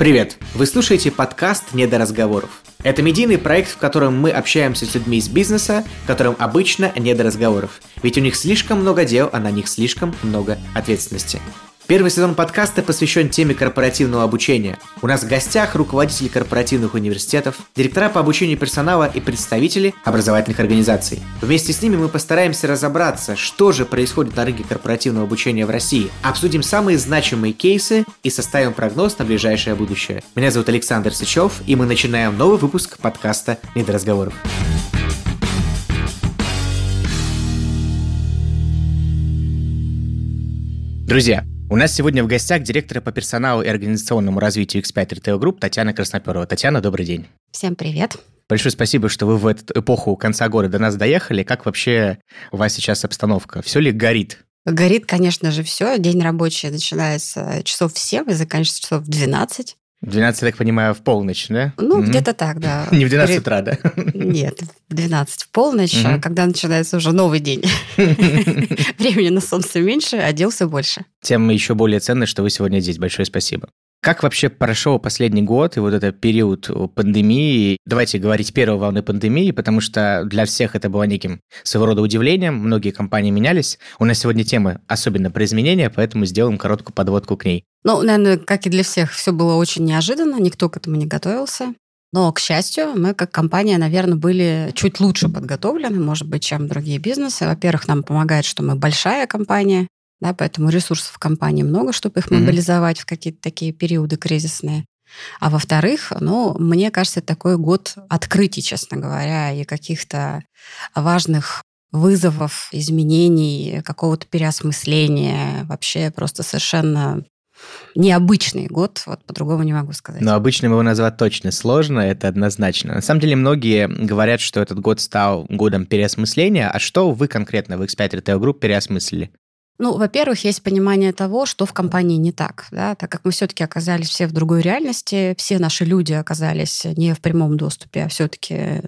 Привет! Вы слушаете подкаст «Не до разговоров». Это медийный проект, в котором мы общаемся с людьми из бизнеса, которым обычно не до разговоров. Ведь у них слишком много дел, а на них слишком много ответственности. Первый сезон подкаста посвящен теме корпоративного обучения. У нас в гостях руководители корпоративных университетов, директора по обучению персонала и представители образовательных организаций. Вместе с ними мы постараемся разобраться, что же происходит на рынке корпоративного обучения в России, обсудим самые значимые кейсы и составим прогноз на ближайшее будущее. Меня зовут Александр Сычев, и мы начинаем новый выпуск подкаста «Не до разговоров». Друзья, у нас сегодня в гостях директора по персоналу и организационному развитию X5 Retail Group Татьяна Красноперова. Татьяна, добрый день. Всем привет. Большое спасибо, что вы в эту эпоху конца года до нас доехали. Как вообще у вас сейчас обстановка? Все ли горит? Горит, конечно же, все. День рабочий начинается часов в 7 и заканчивается часов в 12. 12, я так понимаю, в полночь, да? Ну, mm-hmm. где-то так, да. Не в 12 утра, да? Нет, в 12 в полночь, mm-hmm. когда начинается уже новый день. Времени на солнце меньше, а дел все больше. Тем еще более ценно, что вы сегодня здесь. Большое спасибо. Как вообще прошел последний год и вот этот период пандемии? Давайте говорить первой волны пандемии, потому что для всех это было неким своего рода удивлением. Многие компании менялись. У нас сегодня тема особенно про изменения, поэтому сделаем короткую подводку к ней. Ну, наверное, как и для всех, все было очень неожиданно, никто к этому не готовился. Но, к счастью, мы как компания, наверное, были чуть лучше подготовлены, может быть, чем другие бизнесы. Во-первых, нам помогает, что мы большая компания, да, поэтому ресурсов в компании много, чтобы их мобилизовать mm-hmm. в какие-то такие периоды кризисные. А во-вторых, ну, мне кажется, такой год открытий, честно говоря, и каких-то важных вызовов, изменений, какого-то переосмысления, вообще просто совершенно необычный год, вот по-другому не могу сказать. Но обычным его назвать точно сложно, это однозначно. На самом деле многие говорят, что этот год стал годом переосмысления, а что вы конкретно в X5 Retail Group переосмыслили? Ну, во-первых, есть понимание того, что в компании не так, да, так как мы все-таки оказались все в другой реальности, все наши люди оказались не в прямом доступе, а все-таки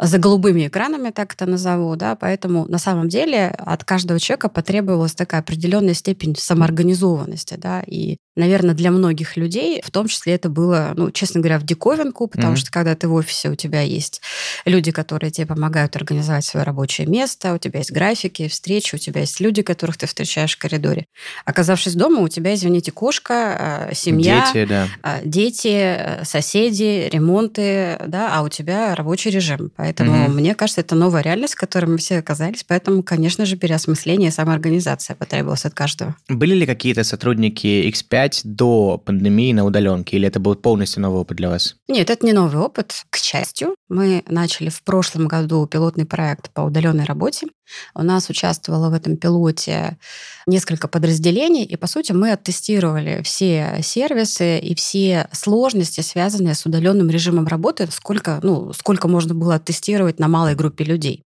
за голубыми экранами, так это назову, да, поэтому на самом деле от каждого человека потребовалась такая определенная степень самоорганизованности, да, и, наверное, для многих людей, в том числе это было, ну, честно говоря, в диковинку, потому mm-hmm. что когда ты в офисе, у тебя есть люди, которые тебе помогают организовать свое рабочее место, у тебя есть графики, встречи, у тебя есть люди, которых ты встречаешь в коридоре. Оказавшись дома, у тебя, извините, кошка, а, семья, дети, да. А, дети соседи, ремонты, да, а у тебя рабочий режим можем. Поэтому угу. мне кажется, это новая реальность, в которой мы все оказались. Поэтому, конечно же, переосмысление и самоорганизация потребовалась от каждого. Были ли какие-то сотрудники X5 до пандемии на удаленке, или это был полностью новый опыт для вас? Нет, это не новый опыт. К счастью, мы начали в прошлом году пилотный проект по удаленной работе. У нас участвовало в этом пилоте несколько подразделений, и, по сути, мы оттестировали все сервисы и все сложности, связанные с удаленным режимом работы, сколько, ну, сколько можно было оттестировать на малой группе людей.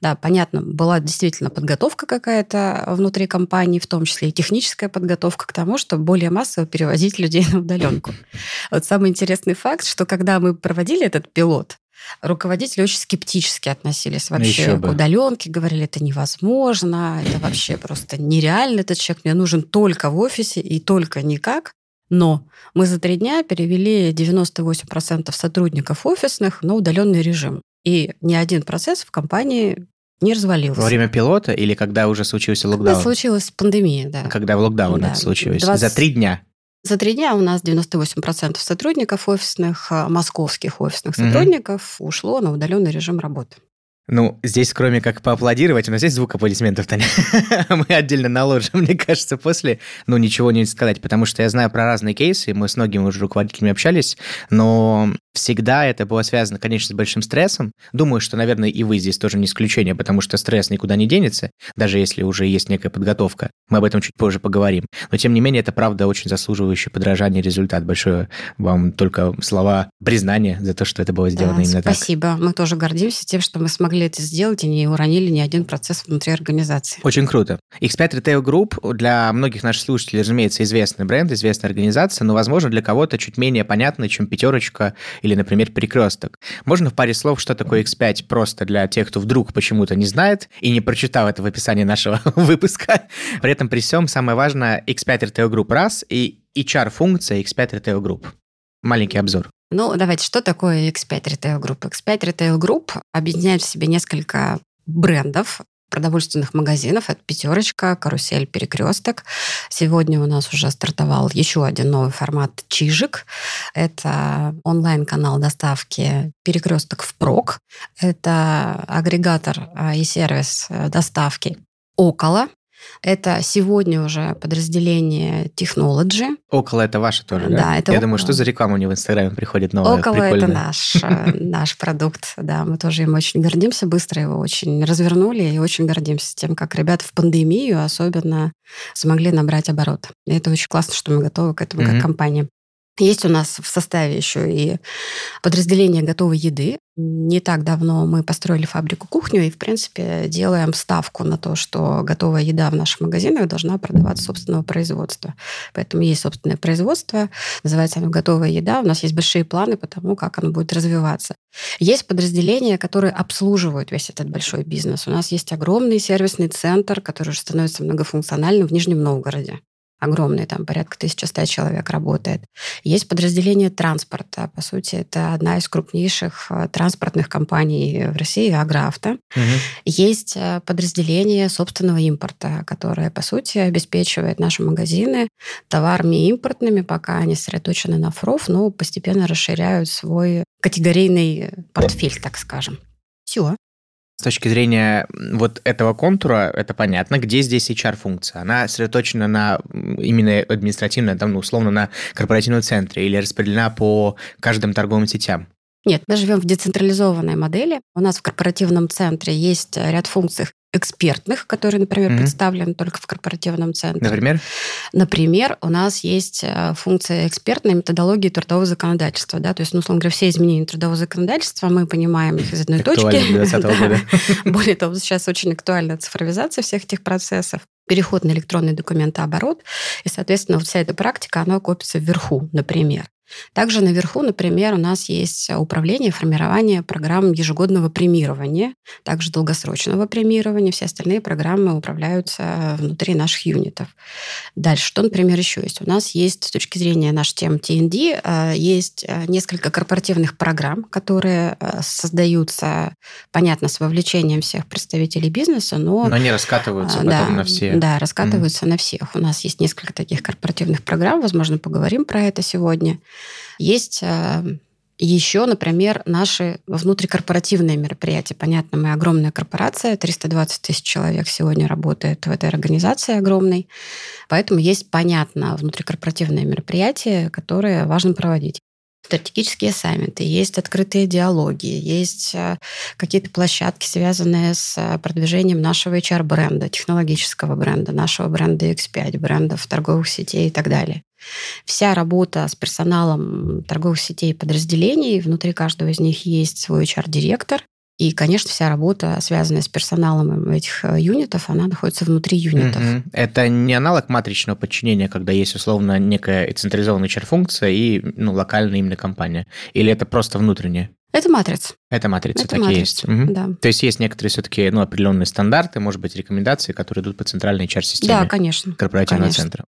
Да, понятно, была действительно подготовка какая-то внутри компании, в том числе и техническая подготовка к тому, чтобы более массово перевозить людей на удаленку. Вот самый интересный факт, что когда мы проводили этот пилот, руководители очень скептически относились вообще к удаленке, говорили, это невозможно, это вообще просто нереально, этот человек мне нужен только в офисе и только никак. Но мы за три дня перевели 98% сотрудников офисных на удаленный режим. И ни один процесс в компании не развалился. Во время пилота или когда уже случился локдаун? Когда случилась пандемия, да. Когда в локдаун да. это случилось? 20... За три дня? За три дня у нас 98% сотрудников офисных, а, московских офисных сотрудников угу. ушло на удаленный режим работы. Ну, здесь кроме как поаплодировать, у нас есть звук аплодисментов-то Мы отдельно наложим, мне кажется, после. Ну, ничего не сказать, потому что я знаю про разные кейсы, мы с многими уже руководителями общались, но всегда это было связано, конечно, с большим стрессом. Думаю, что, наверное, и вы здесь тоже не исключение, потому что стресс никуда не денется, даже если уже есть некая подготовка. Мы об этом чуть позже поговорим. Но, тем не менее, это, правда, очень заслуживающий подражание результат. Большое вам только слова признания за то, что это было сделано да, именно спасибо. так. Спасибо. Мы тоже гордимся тем, что мы смогли это сделать и не уронили ни один процесс внутри организации. Очень круто. X5 Retail Group для многих наших слушателей, разумеется, известный бренд, известная организация, но, возможно, для кого-то чуть менее понятный, чем пятерочка или, например, перекресток. Можно в паре слов, что такое X5 просто для тех, кто вдруг почему-то не знает и не прочитал это в описании нашего выпуска. При этом при всем самое важное X5 Retail Group раз и HR-функция X5 Retail Group. маленький обзор. Ну, давайте, что такое X5 Retail Group? X5 Retail Group объединяет в себе несколько брендов, продовольственных магазинов. Это «Пятерочка», «Карусель», «Перекресток». Сегодня у нас уже стартовал еще один новый формат «Чижик». Это онлайн-канал доставки «Перекресток впрок». Это агрегатор а, и сервис э, доставки «Около». Это сегодня уже подразделение Technology. Около это ваше тоже, да? Да, это Я думаю, что за реклама мне в Инстаграме приходит новая, Около прикольная. это наш, э, наш продукт, да. Мы тоже им очень гордимся, быстро его очень развернули и очень гордимся тем, как ребята в пандемию особенно смогли набрать оборот. И это очень классно, что мы готовы к этому как компания. Есть у нас в составе еще и подразделение готовой еды. Не так давно мы построили фабрику кухню и, в принципе, делаем ставку на то, что готовая еда в наших магазинах должна продаваться собственного производства. Поэтому есть собственное производство, называется оно «Готовая еда». У нас есть большие планы по тому, как оно будет развиваться. Есть подразделения, которые обслуживают весь этот большой бизнес. У нас есть огромный сервисный центр, который уже становится многофункциональным в Нижнем Новгороде огромный, там порядка 1100 человек работает. Есть подразделение транспорта. По сути, это одна из крупнейших э, транспортных компаний в России, Агроавто. Мгм. Есть э, подразделение собственного импорта, которое, по сути, обеспечивает наши магазины товарами импортными, пока они сосредоточены на фроф, но постепенно расширяют свой категорийный портфель, так скажем. Все. С точки зрения вот этого контура, это понятно. Где здесь HR-функция? Она сосредоточена на именно административно, там, ну, условно, на корпоративном центре или распределена по каждым торговым сетям? Нет, мы живем в децентрализованной модели. У нас в корпоративном центре есть ряд функций экспертных, которые, например, Мгм. представлены только в корпоративном центре. Например? Например, у нас есть э, функция экспертной методологии трудового законодательства. Да? То есть, ну, условно говоря, все изменения трудового законодательства мы понимаем их из одной точки. Актуально для 2020 Да. года. Более того, сейчас очень актуальна цифровизация всех этих процессов переход на электронный документооборот, и, соответственно, вот вся эта практика, она копится вверху, например. Также наверху, например, у нас есть управление, формирование программ ежегодного премирования, также долгосрочного премирования. Все остальные программы управляются внутри наших юнитов. Дальше, что, например, еще есть? У нас есть, с точки зрения нашей темы TND, э, есть э, несколько корпоративных программ, которые э, создаются, понятно, с вовлечением всех представителей бизнеса, но... Но они раскатываются потом да, на все. Да, раскатываются на всех. У нас есть несколько таких корпоративных программ, возможно, поговорим про это сегодня. Есть э, еще, например, наши внутрикорпоративные мероприятия. Понятно, мы огромная корпорация, 320 тысяч человек сегодня работает в этой организации огромной. Поэтому есть, понятно, внутрикорпоративные мероприятия, которые важно проводить стратегические саммиты, есть открытые диалоги, есть э, какие-то площадки, связанные с э, продвижением нашего HR-бренда, технологического бренда, нашего бренда X5, брендов торговых сетей и так далее. Вся работа с персоналом торговых сетей и подразделений, внутри каждого из них есть свой HR-директор, и, конечно, вся работа, связанная с персоналом этих э, юнитов, она находится внутри юнитов. Мгм. Это не аналог матричного подчинения, когда есть условно некая централизованная HR-функция и ну, локальная именно компания? Или это просто внутреннее? Это матрица. Это матрица, Это так и есть. Мгм. да. То есть есть некоторые все-таки ну, определенные стандарты, может быть, рекомендации, которые идут по центральной HR-системе Да, конечно. корпоративного конечно. центра.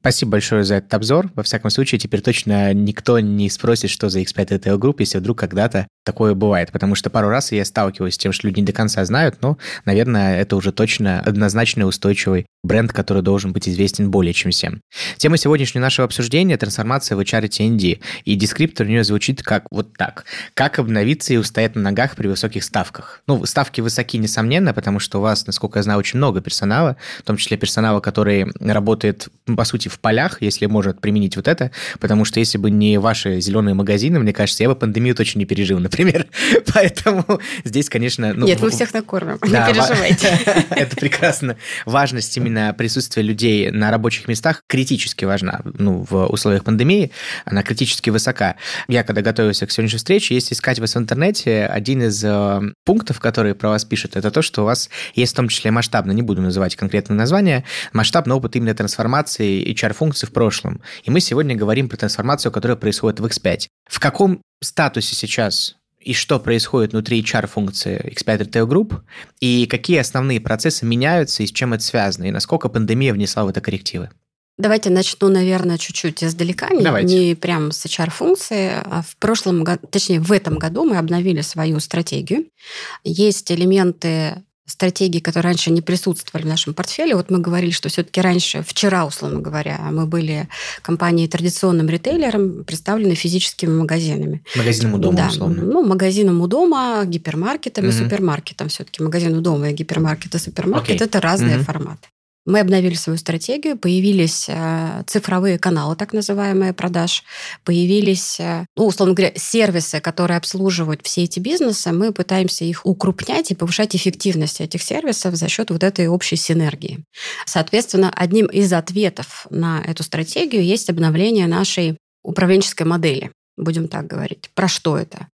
Спасибо большое за этот обзор. Во всяком случае, теперь точно никто не спросит, что за X5 Retail Group, если вдруг когда-то такое бывает. Потому что пару раз я сталкиваюсь с тем, что люди не до конца знают, но, наверное, это уже точно однозначно устойчивый бренд, который должен быть известен более чем всем. Тема сегодняшнего нашего обсуждения – трансформация в HR TND. И дескриптор у нее звучит как вот так. Как обновиться и устоять на ногах при высоких ставках? Ну, ставки высоки, несомненно, потому что у вас, насколько я знаю, очень много персонала, в том числе персонала, который работает, по сути, в полях, если может применить вот это, потому что если бы не ваши зеленые магазины, мне кажется, я бы пандемию точно не пережил, например. Поэтому здесь, конечно... Ну, Нет, мы всех накормим, да, не ва- переживайте. Это прекрасно. Важность именно присутствия людей на рабочих местах критически важна. Ну, в условиях пандемии она критически высока. Я, когда готовился к сегодняшней встрече, если искать вас в интернете, один из э, пунктов, которые про вас пишут, это то, что у вас есть в том числе масштабно, не буду называть конкретное название, масштабный опыт именно трансформации HR-функций в прошлом. И мы сегодня говорим про трансформацию, которая происходит в X5. В каком статусе сейчас и что происходит внутри HR-функции X5 Retail Group, и какие основные процессы меняются, и с чем это связано, и насколько пандемия внесла в это коррективы. Давайте начну, наверное, чуть-чуть издалека, не, Давайте. не прям с HR-функции. А в прошлом году, точнее, в этом году мы обновили свою стратегию. Есть элементы стратегии, которые раньше не присутствовали в нашем портфеле. Вот мы говорили, что все-таки раньше, вчера, условно говоря, мы были компанией традиционным ритейлером, представлены физическими магазинами. Магазином у дома, да, условно. Ну, магазином у дома, гипермаркетом Мгм. и супермаркетом. Все-таки магазин у дома и гипермаркет и супермаркет Окей. это разные Мгм. форматы. Мы обновили свою стратегию, появились э, цифровые каналы, так называемые, продаж, появились, э, ну, условно говоря, сервисы, которые обслуживают все эти бизнесы, мы пытаемся их укрупнять и повышать эффективность этих сервисов за счет вот этой общей синергии. Соответственно, одним из ответов на эту стратегию есть обновление нашей управленческой модели, будем так говорить. Про что это?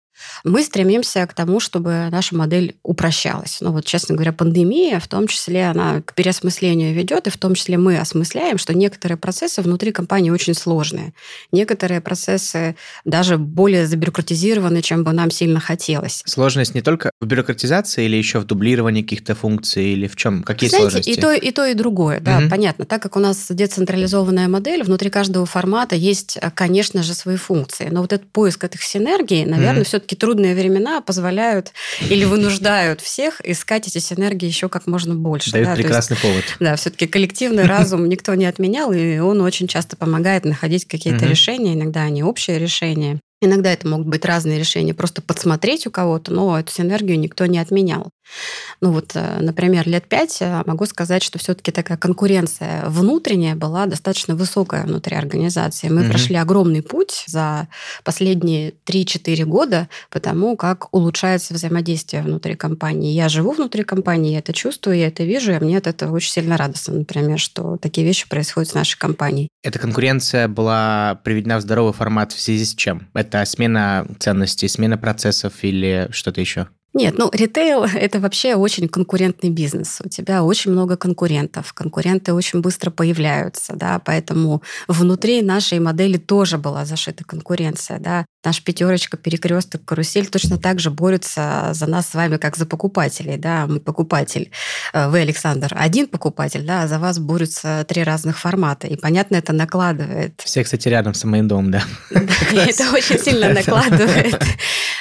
Мы стремимся к тому, чтобы наша модель упрощалась. Ну вот, честно говоря, пандемия, в том числе, она к переосмыслению ведет, и в том числе мы осмысляем, что некоторые процессы внутри компании очень сложные. Некоторые процессы даже более забюрократизированы, чем бы нам сильно хотелось. Сложность не только в бюрократизации или еще в дублировании каких-то функций, или в чем? Какие Знаете, сложности? и то, и то, и другое, да, Мгм. понятно. Так как у нас децентрализованная модель, внутри каждого формата есть, конечно же, свои функции. Но вот этот поиск этих синергий, наверное, Мгм. все-таки трудные времена позволяют или вынуждают всех искать эти синергии еще как можно больше. Дают да, то есть, прекрасный повод. да, все-таки коллективный разум никто не отменял, и он очень часто помогает находить какие-то решения. Иногда они общие решения. Иногда это могут быть разные решения, просто подсмотреть у кого-то, но эту синергию никто не отменял. Ну вот, э, например, лет пять э, могу сказать, что все-таки такая конкуренция внутренняя была достаточно высокая внутри организации. Мы Мгм. прошли огромный путь за последние 3-4 года по тому, как улучшается взаимодействие внутри компании. Я живу внутри компании, я это чувствую, я это вижу, и мне от этого очень сильно радостно, например, что такие вещи происходят с нашей компанией. Эта конкуренция была приведена в здоровый формат в связи с чем? Это смена ценностей, смена процессов или что-то еще? Нет, ну ритейл – это вообще очень конкурентный бизнес. У тебя очень много конкурентов. Конкуренты очень быстро появляются, да, поэтому внутри нашей модели тоже была зашита конкуренция, да. Наш пятерочка, перекресток, карусель точно так же борются за нас с вами, как за покупателей, да. Мы покупатель, э, вы, Александр, один покупатель, да, а за вас борются три разных формата. И, понятно, это накладывает Все, кстати, рядом с моим домом, да. это очень сильно накладывает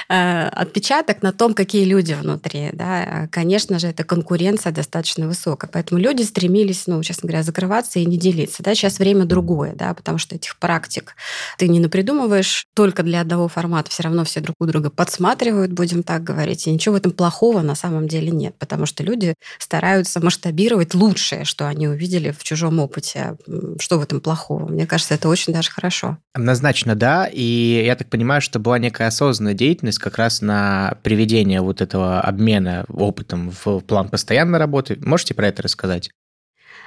отпечаток на том, какие люди внутри. Да. Конечно же, эта конкуренция достаточно высокая. Поэтому люди стремились, ну, честно говоря, закрываться и не делиться. Да. Сейчас время другое, да, потому что этих практик ты не напридумываешь только для одного формата. Все равно все друг у друга подсматривают, будем так говорить. И ничего в этом плохого на самом деле нет, потому что люди стараются масштабировать лучшее, что они увидели в чужом опыте. Что в этом плохого? Мне кажется, это очень даже хорошо. Однозначно, да. И я так понимаю, что была некая осознанная деятельность как раз на приведение вот этого обмена опытом в план постоянной работы. Можете про это рассказать?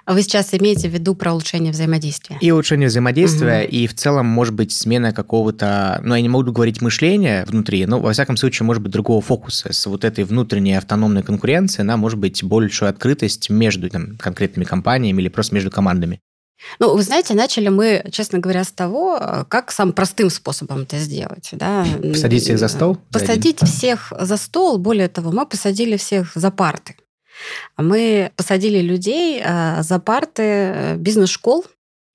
А Вы сейчас имеете в виду про улучшение взаимодействия? И улучшение взаимодействия, и в целом, может быть, смена какого-то, ну, я не могу говорить мышления внутри, но, во всяком случае, может быть, другого фокуса. С вот этой внутренней автономной конкуренцией, она может быть большую открытость между там, конкретными компаниями или просто между командами. Ну, вы знаете, начали мы, честно говоря, с того, э, как самым простым способом это сделать. Да? Посадить всех за стол? Посадить всех за стол. Более того, мы посадили всех за парты. Мы посадили людей э, за парты э, бизнес-школ.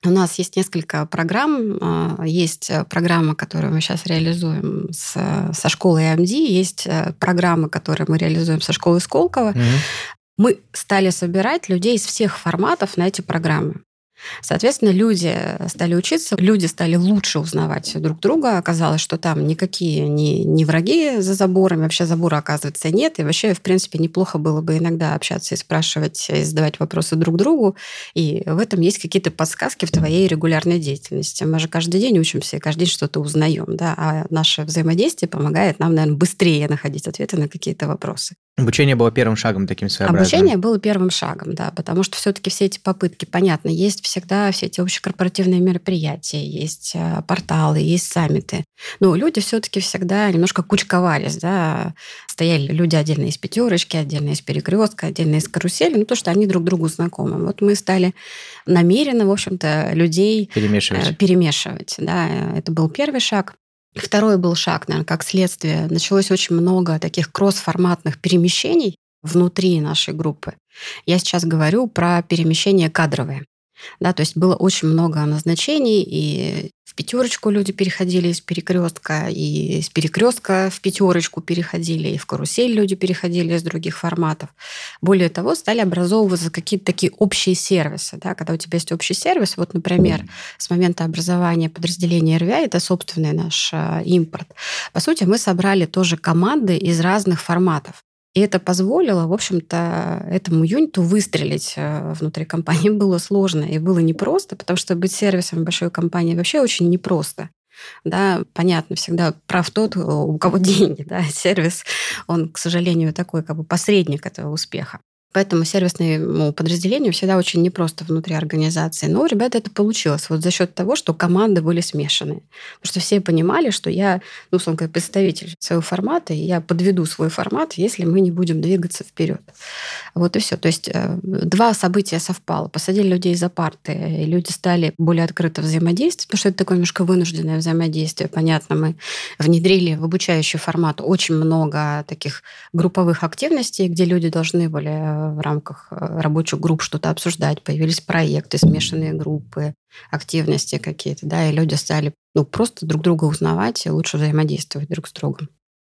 У нас есть несколько программ. Есть программа, которую мы сейчас реализуем с, со школой AMD. Есть программы, которые мы реализуем со школой Сколково. Мгм. Мы стали собирать людей из всех форматов на эти программы. Соответственно, люди стали учиться, люди стали лучше узнавать друг друга. Оказалось, что там никакие не, не враги за заборами, вообще забора, оказывается, нет. И вообще, в принципе, неплохо было бы иногда общаться и спрашивать, и задавать вопросы друг другу. И в этом есть какие-то подсказки в твоей регулярной деятельности. Мы же каждый день учимся и каждый день что-то узнаем. Да? А наше взаимодействие помогает нам, наверное, быстрее находить ответы на какие-то вопросы. Обучение было первым шагом таким своеобразным. Обучение было первым шагом, да, потому что все-таки все эти попытки, понятно, есть всегда все эти общекорпоративные мероприятия, есть э, порталы, есть саммиты. Но люди все-таки всегда немножко кучковались, да, стояли люди отдельно из пятерочки, отдельно из перекрестка, отдельно из карусели, ну то, что они друг другу знакомы. Вот мы стали намеренно, в общем-то, людей Перемешивать. э, перемешивать, да, это был первый шаг. Второй был шаг, наверное, как следствие. Началось очень много таких кросс-форматных перемещений внутри нашей группы. Я сейчас говорю про перемещения кадровые. Да, то есть было очень много назначений, и пятерочку люди переходили из перекрестка, и из перекрестка в пятерочку переходили, и в карусель люди переходили из других форматов. Более того, стали образовываться какие-то такие общие сервисы. Да? Когда у тебя есть общий сервис, вот, например, с момента образования подразделения РВА, это собственный наш э, импорт, по сути, мы собрали тоже команды из разных форматов. И это позволило, в общем-то, этому юниту выстрелить э, внутри компании. Было сложно и было непросто, потому что быть сервисом большой компании вообще очень непросто. Да, понятно, всегда прав тот, у кого деньги. Да? Сервис, он, к сожалению, такой как бы посредник этого успеха. Поэтому сервисному подразделению всегда очень непросто внутри организации. Но у ребят это получилось вот за счет того, что команды были смешаны. Потому что все понимали, что я, ну, условно говоря, представитель своего формата, и я подведу свой формат, если мы не будем двигаться вперед. Вот и все. То есть э, два события совпало. Посадили людей за парты, и люди стали более открыто взаимодействовать, потому что это такое немножко вынужденное взаимодействие. Понятно, мы внедрили в обучающий формат очень много таких групповых активностей, где люди должны были в рамках э, рабочих групп что-то обсуждать, появились проекты, смешанные группы, активности какие-то, да, и люди стали ну, просто друг друга узнавать и лучше взаимодействовать друг с другом.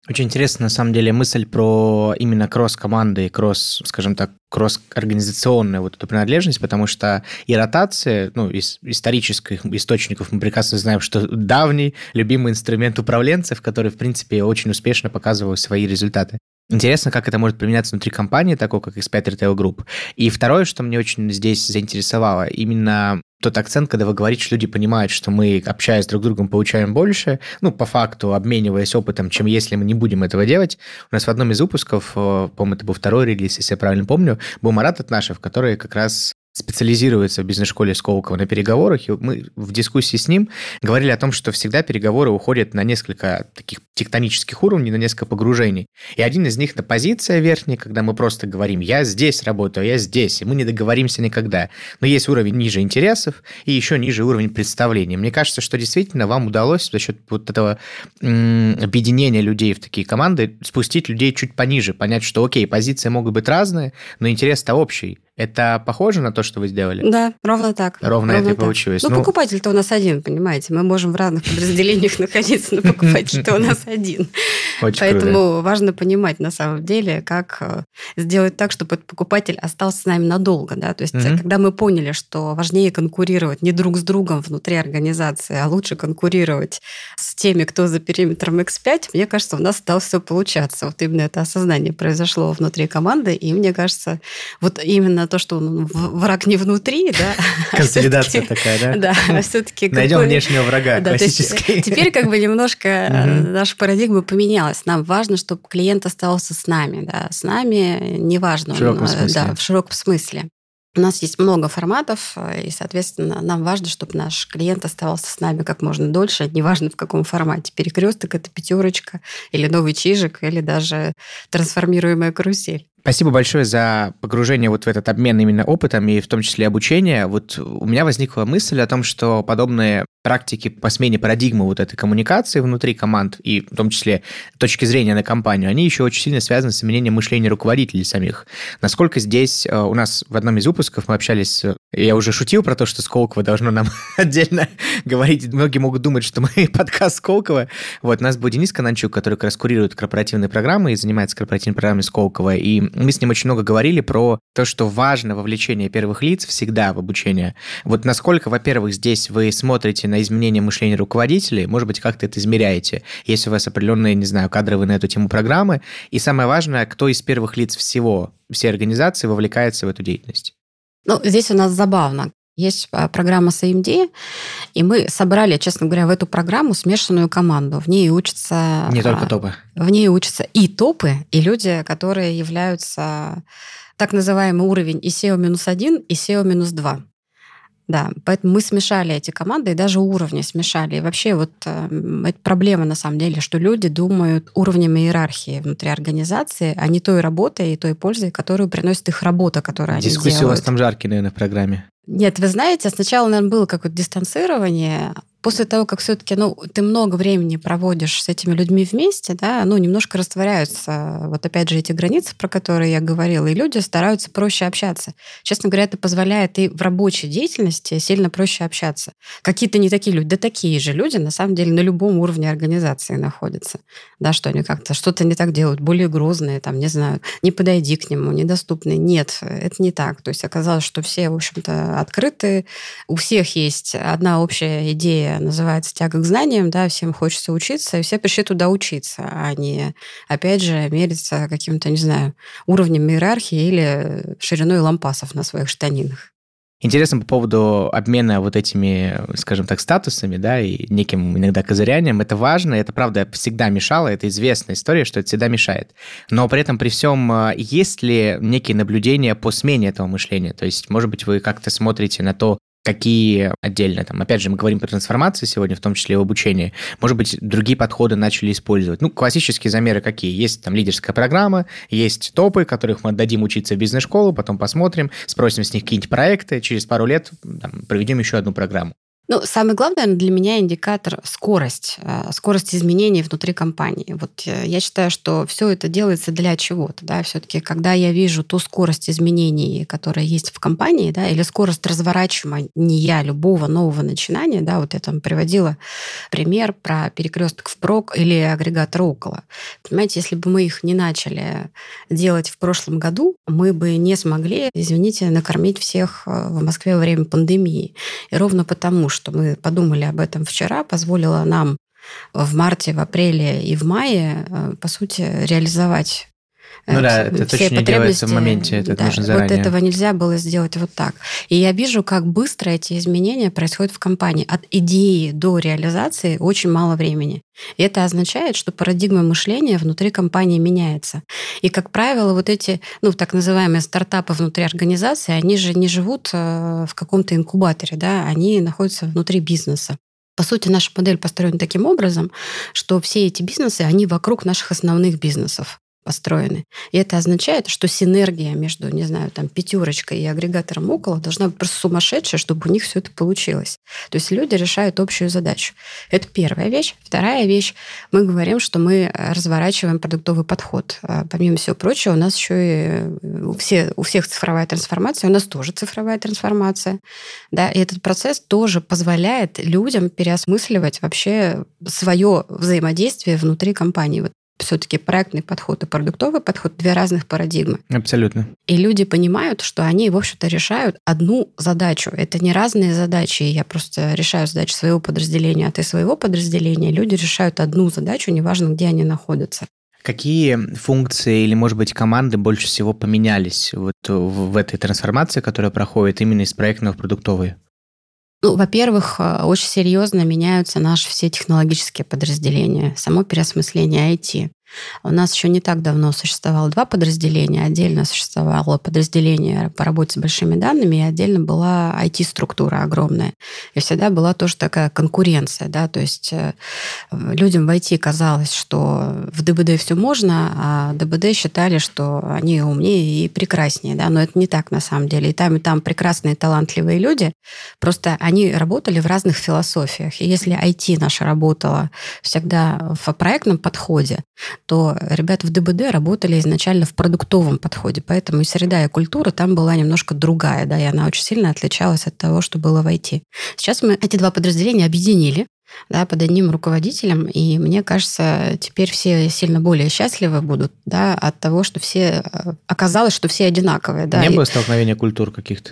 Очень интересно, на самом деле, мысль про именно кросс-команды и кросс, скажем так, кросс-организационную вот эту принадлежность, потому что и ротация, ну, из исторических источников мы прекрасно знаем, что давний любимый инструмент управленцев, который, в принципе, очень успешно показывал свои результаты. Интересно, как это может применяться внутри компании, такой как X5 Retail Group. И второе, что мне очень здесь заинтересовало, именно тот акцент, когда вы говорите, что люди понимают, что мы, общаясь друг с другом, получаем больше, ну, по факту, обмениваясь опытом, чем если мы не будем этого делать. У нас в одном из выпусков, э, по-моему, это был второй релиз, если я правильно помню, был Марат Атнашев, который как раз специализируется в бизнес-школе Сколково на переговорах, и мы в дискуссии с ним говорили о том, что всегда переговоры уходят на несколько таких тектонических уровней, на несколько погружений. И один из них – это позиция верхняя, когда мы просто говорим «я здесь работаю, я здесь», и мы не договоримся никогда. Но есть уровень ниже интересов и еще ниже уровень представления. Мне кажется, что действительно вам удалось за счет вот этого объединения людей в такие команды спустить людей чуть пониже, понять, что окей, позиции могут быть разные, но интерес-то общий. Это похоже на то, что вы сделали? Да, ровно так. Ровно, ровно это так. и получилось. Ну, ну, покупатель-то у нас один, понимаете. Мы можем в разных подразделениях находиться, но покупатель-то у нас один. Очень Поэтому круто. важно понимать на самом деле, как э, сделать так, чтобы этот покупатель остался с нами надолго. Да? То есть, угу. когда мы поняли, что важнее конкурировать не друг с другом внутри организации, а лучше конкурировать с теми, кто за периметром X5, мне кажется, у нас стало все получаться. Вот именно это осознание произошло внутри команды, и мне кажется, вот именно то, что враг не внутри, да. Консолидация такая, да? Да, все-таки... Найдем внешнего врага, классический. Теперь как бы немножко наша парадигма поменялась. Нам важно, чтобы клиент остался с нами, да, с нами, неважно. В широком смысле. Да, в широком смысле. У нас есть много форматов, и, соответственно, нам важно, чтобы наш клиент оставался с нами как можно дольше, неважно в каком формате. Перекресток это пятерочка, или новый чижик, или даже трансформируемая карусель. Спасибо большое за погружение вот в этот обмен именно опытом и в том числе обучение. Вот у меня возникла мысль о том, что подобные практики по смене парадигмы вот этой коммуникации внутри команд и в том числе точки зрения на компанию, они еще очень сильно связаны с изменением мышления руководителей самих. Насколько здесь э, у нас в одном из выпусков мы общались, я уже шутил про то, что Сколково должно нам отдельно говорить. Многие могут думать, что мы подкаст Сколково. Вот, у нас был Денис Кананчук, который как раз курирует корпоративные программы и занимается корпоративными программами Сколково. И мы с ним очень много говорили про то, что важно вовлечение первых лиц всегда в обучение. Вот насколько, во-первых, здесь вы смотрите на изменение мышления руководителей, может быть, как-то это измеряете, если у вас определенные, не знаю, кадровые на эту тему программы, и самое важное, кто из первых лиц всего, всей организации вовлекается в эту деятельность. Ну, здесь у нас забавно. Есть а, программа SAMD, и мы собрали, честно говоря, в эту программу смешанную команду. В ней учатся... Не только а, топы. В ней учатся и топы, и люди, которые являются так называемый уровень и SEO-1, и SEO-2. Да, поэтому мы смешали эти команды и даже уровни смешали. И вообще вот э, это проблема на самом деле, что люди думают уровнем иерархии внутри организации, а не той работой и той пользой, которую приносит их работа, которую Дискуссия они делают. у вас там жаркие, наверное, в программе. Нет, вы знаете, сначала, наверное, было какое-то дистанцирование, после того, как все-таки ну, ты много времени проводишь с этими людьми вместе, да, ну, немножко растворяются вот опять же эти границы, про которые я говорила, и люди стараются проще общаться. Честно говоря, это позволяет и в рабочей деятельности сильно проще общаться. Какие-то не такие люди, да такие же люди, на самом деле, на любом уровне организации находятся. Да, что они как-то что-то не так делают, более грозные, там, не знаю, не подойди к нему, недоступные. Нет, это не так. То есть оказалось, что все, в общем-то, открыты, у всех есть одна общая идея, называется тяга к знаниям, да, всем хочется учиться, и все пришли туда учиться, а не, опять же, мериться каким-то, не знаю, уровнем иерархии или шириной лампасов на своих штанинах. Интересно по поводу обмена вот этими, скажем так, статусами, да, и неким иногда козырянием. Это важно, это, правда, всегда мешало, это известная история, что это всегда мешает. Но при этом, при всем, а, есть ли некие наблюдения по смене этого мышления? То есть, может быть, вы как-то смотрите на то, какие отдельно, там, опять же, мы говорим про трансформации сегодня, в том числе и в обучении, может быть, другие подходы начали использовать. Ну, классические замеры какие? Есть там лидерская программа, есть топы, которых мы отдадим учиться в бизнес-школу, потом посмотрим, спросим с них какие-нибудь проекты, через пару лет там, проведем еще одну программу. Ну, самый главный для меня индикатор – скорость, э, скорость изменений внутри компании. Вот э, я считаю, что все это делается для чего-то. Да? Все-таки, когда я вижу ту скорость изменений, которая есть в компании, да, или скорость разворачивания любого нового начинания, да, вот я там приводила пример про перекресток впрок или агрегатор около. Понимаете, если бы мы их не начали делать в прошлом году, мы бы не смогли, извините, накормить всех э, в Москве во время пандемии. И ровно потому, что мы подумали об этом вчера, позволило нам в марте, в апреле и в мае, э, по сути, реализовать ну да, это точно не делается в моменте, это да, нужно заранее. Вот этого нельзя было сделать вот так. И я вижу, как быстро эти изменения происходят в компании. От идеи до реализации очень мало времени. И это означает, что парадигма мышления внутри компании меняется. И, как правило, вот эти, ну, так называемые стартапы внутри организации, они же не живут э, в каком-то инкубаторе, да, они находятся внутри бизнеса. По сути, наша модель построена таким образом, что все эти бизнесы, они вокруг наших основных бизнесов построены. И это означает, что синергия между, не знаю, там, пятерочкой и агрегатором около должна быть просто сумасшедшая, чтобы у них все это получилось. То есть люди решают общую задачу. Это первая вещь. Вторая вещь. Мы говорим, что мы разворачиваем продуктовый подход. А помимо всего прочего, у нас еще и у, все, у всех цифровая трансформация, у нас тоже цифровая трансформация. Да? И этот процесс тоже позволяет людям переосмысливать вообще свое взаимодействие внутри компании. Вот все-таки проектный подход и продуктовый подход – две разных парадигмы. Абсолютно. И люди понимают, что они, в общем-то, решают одну задачу. Это не разные задачи. Я просто решаю задачу своего подразделения, а ты своего подразделения. Люди решают одну задачу, неважно, где они находятся. Какие функции или, может быть, команды больше всего поменялись вот в этой трансформации, которая проходит именно из проектного в продуктовый? Ну, во-первых, э, очень серьезно меняются наши все технологические подразделения, само переосмысление IT. У нас еще не так давно существовало два подразделения. Отдельно существовало подразделение по работе с большими данными, и отдельно была IT-структура огромная. И всегда была тоже такая конкуренция. Да? То есть э, людям в IT казалось, что в ДБД все можно, а ДБД считали, что они умнее и прекраснее. Да? Но это не так на самом деле. И там, и там прекрасные, талантливые люди. Просто они работали в разных философиях. И если IT наша работала всегда в проектном подходе, то ребята в ДБД работали изначально в продуктовом подходе, поэтому и среда, и культура там была немножко другая, да, и она очень сильно отличалась от того, что было в IT. Сейчас мы эти два подразделения объединили, да, под одним руководителем, и мне кажется, теперь все сильно более счастливы будут, да, от того, что все э, оказалось, что все одинаковые, да. Не и... было столкновения культур каких-то?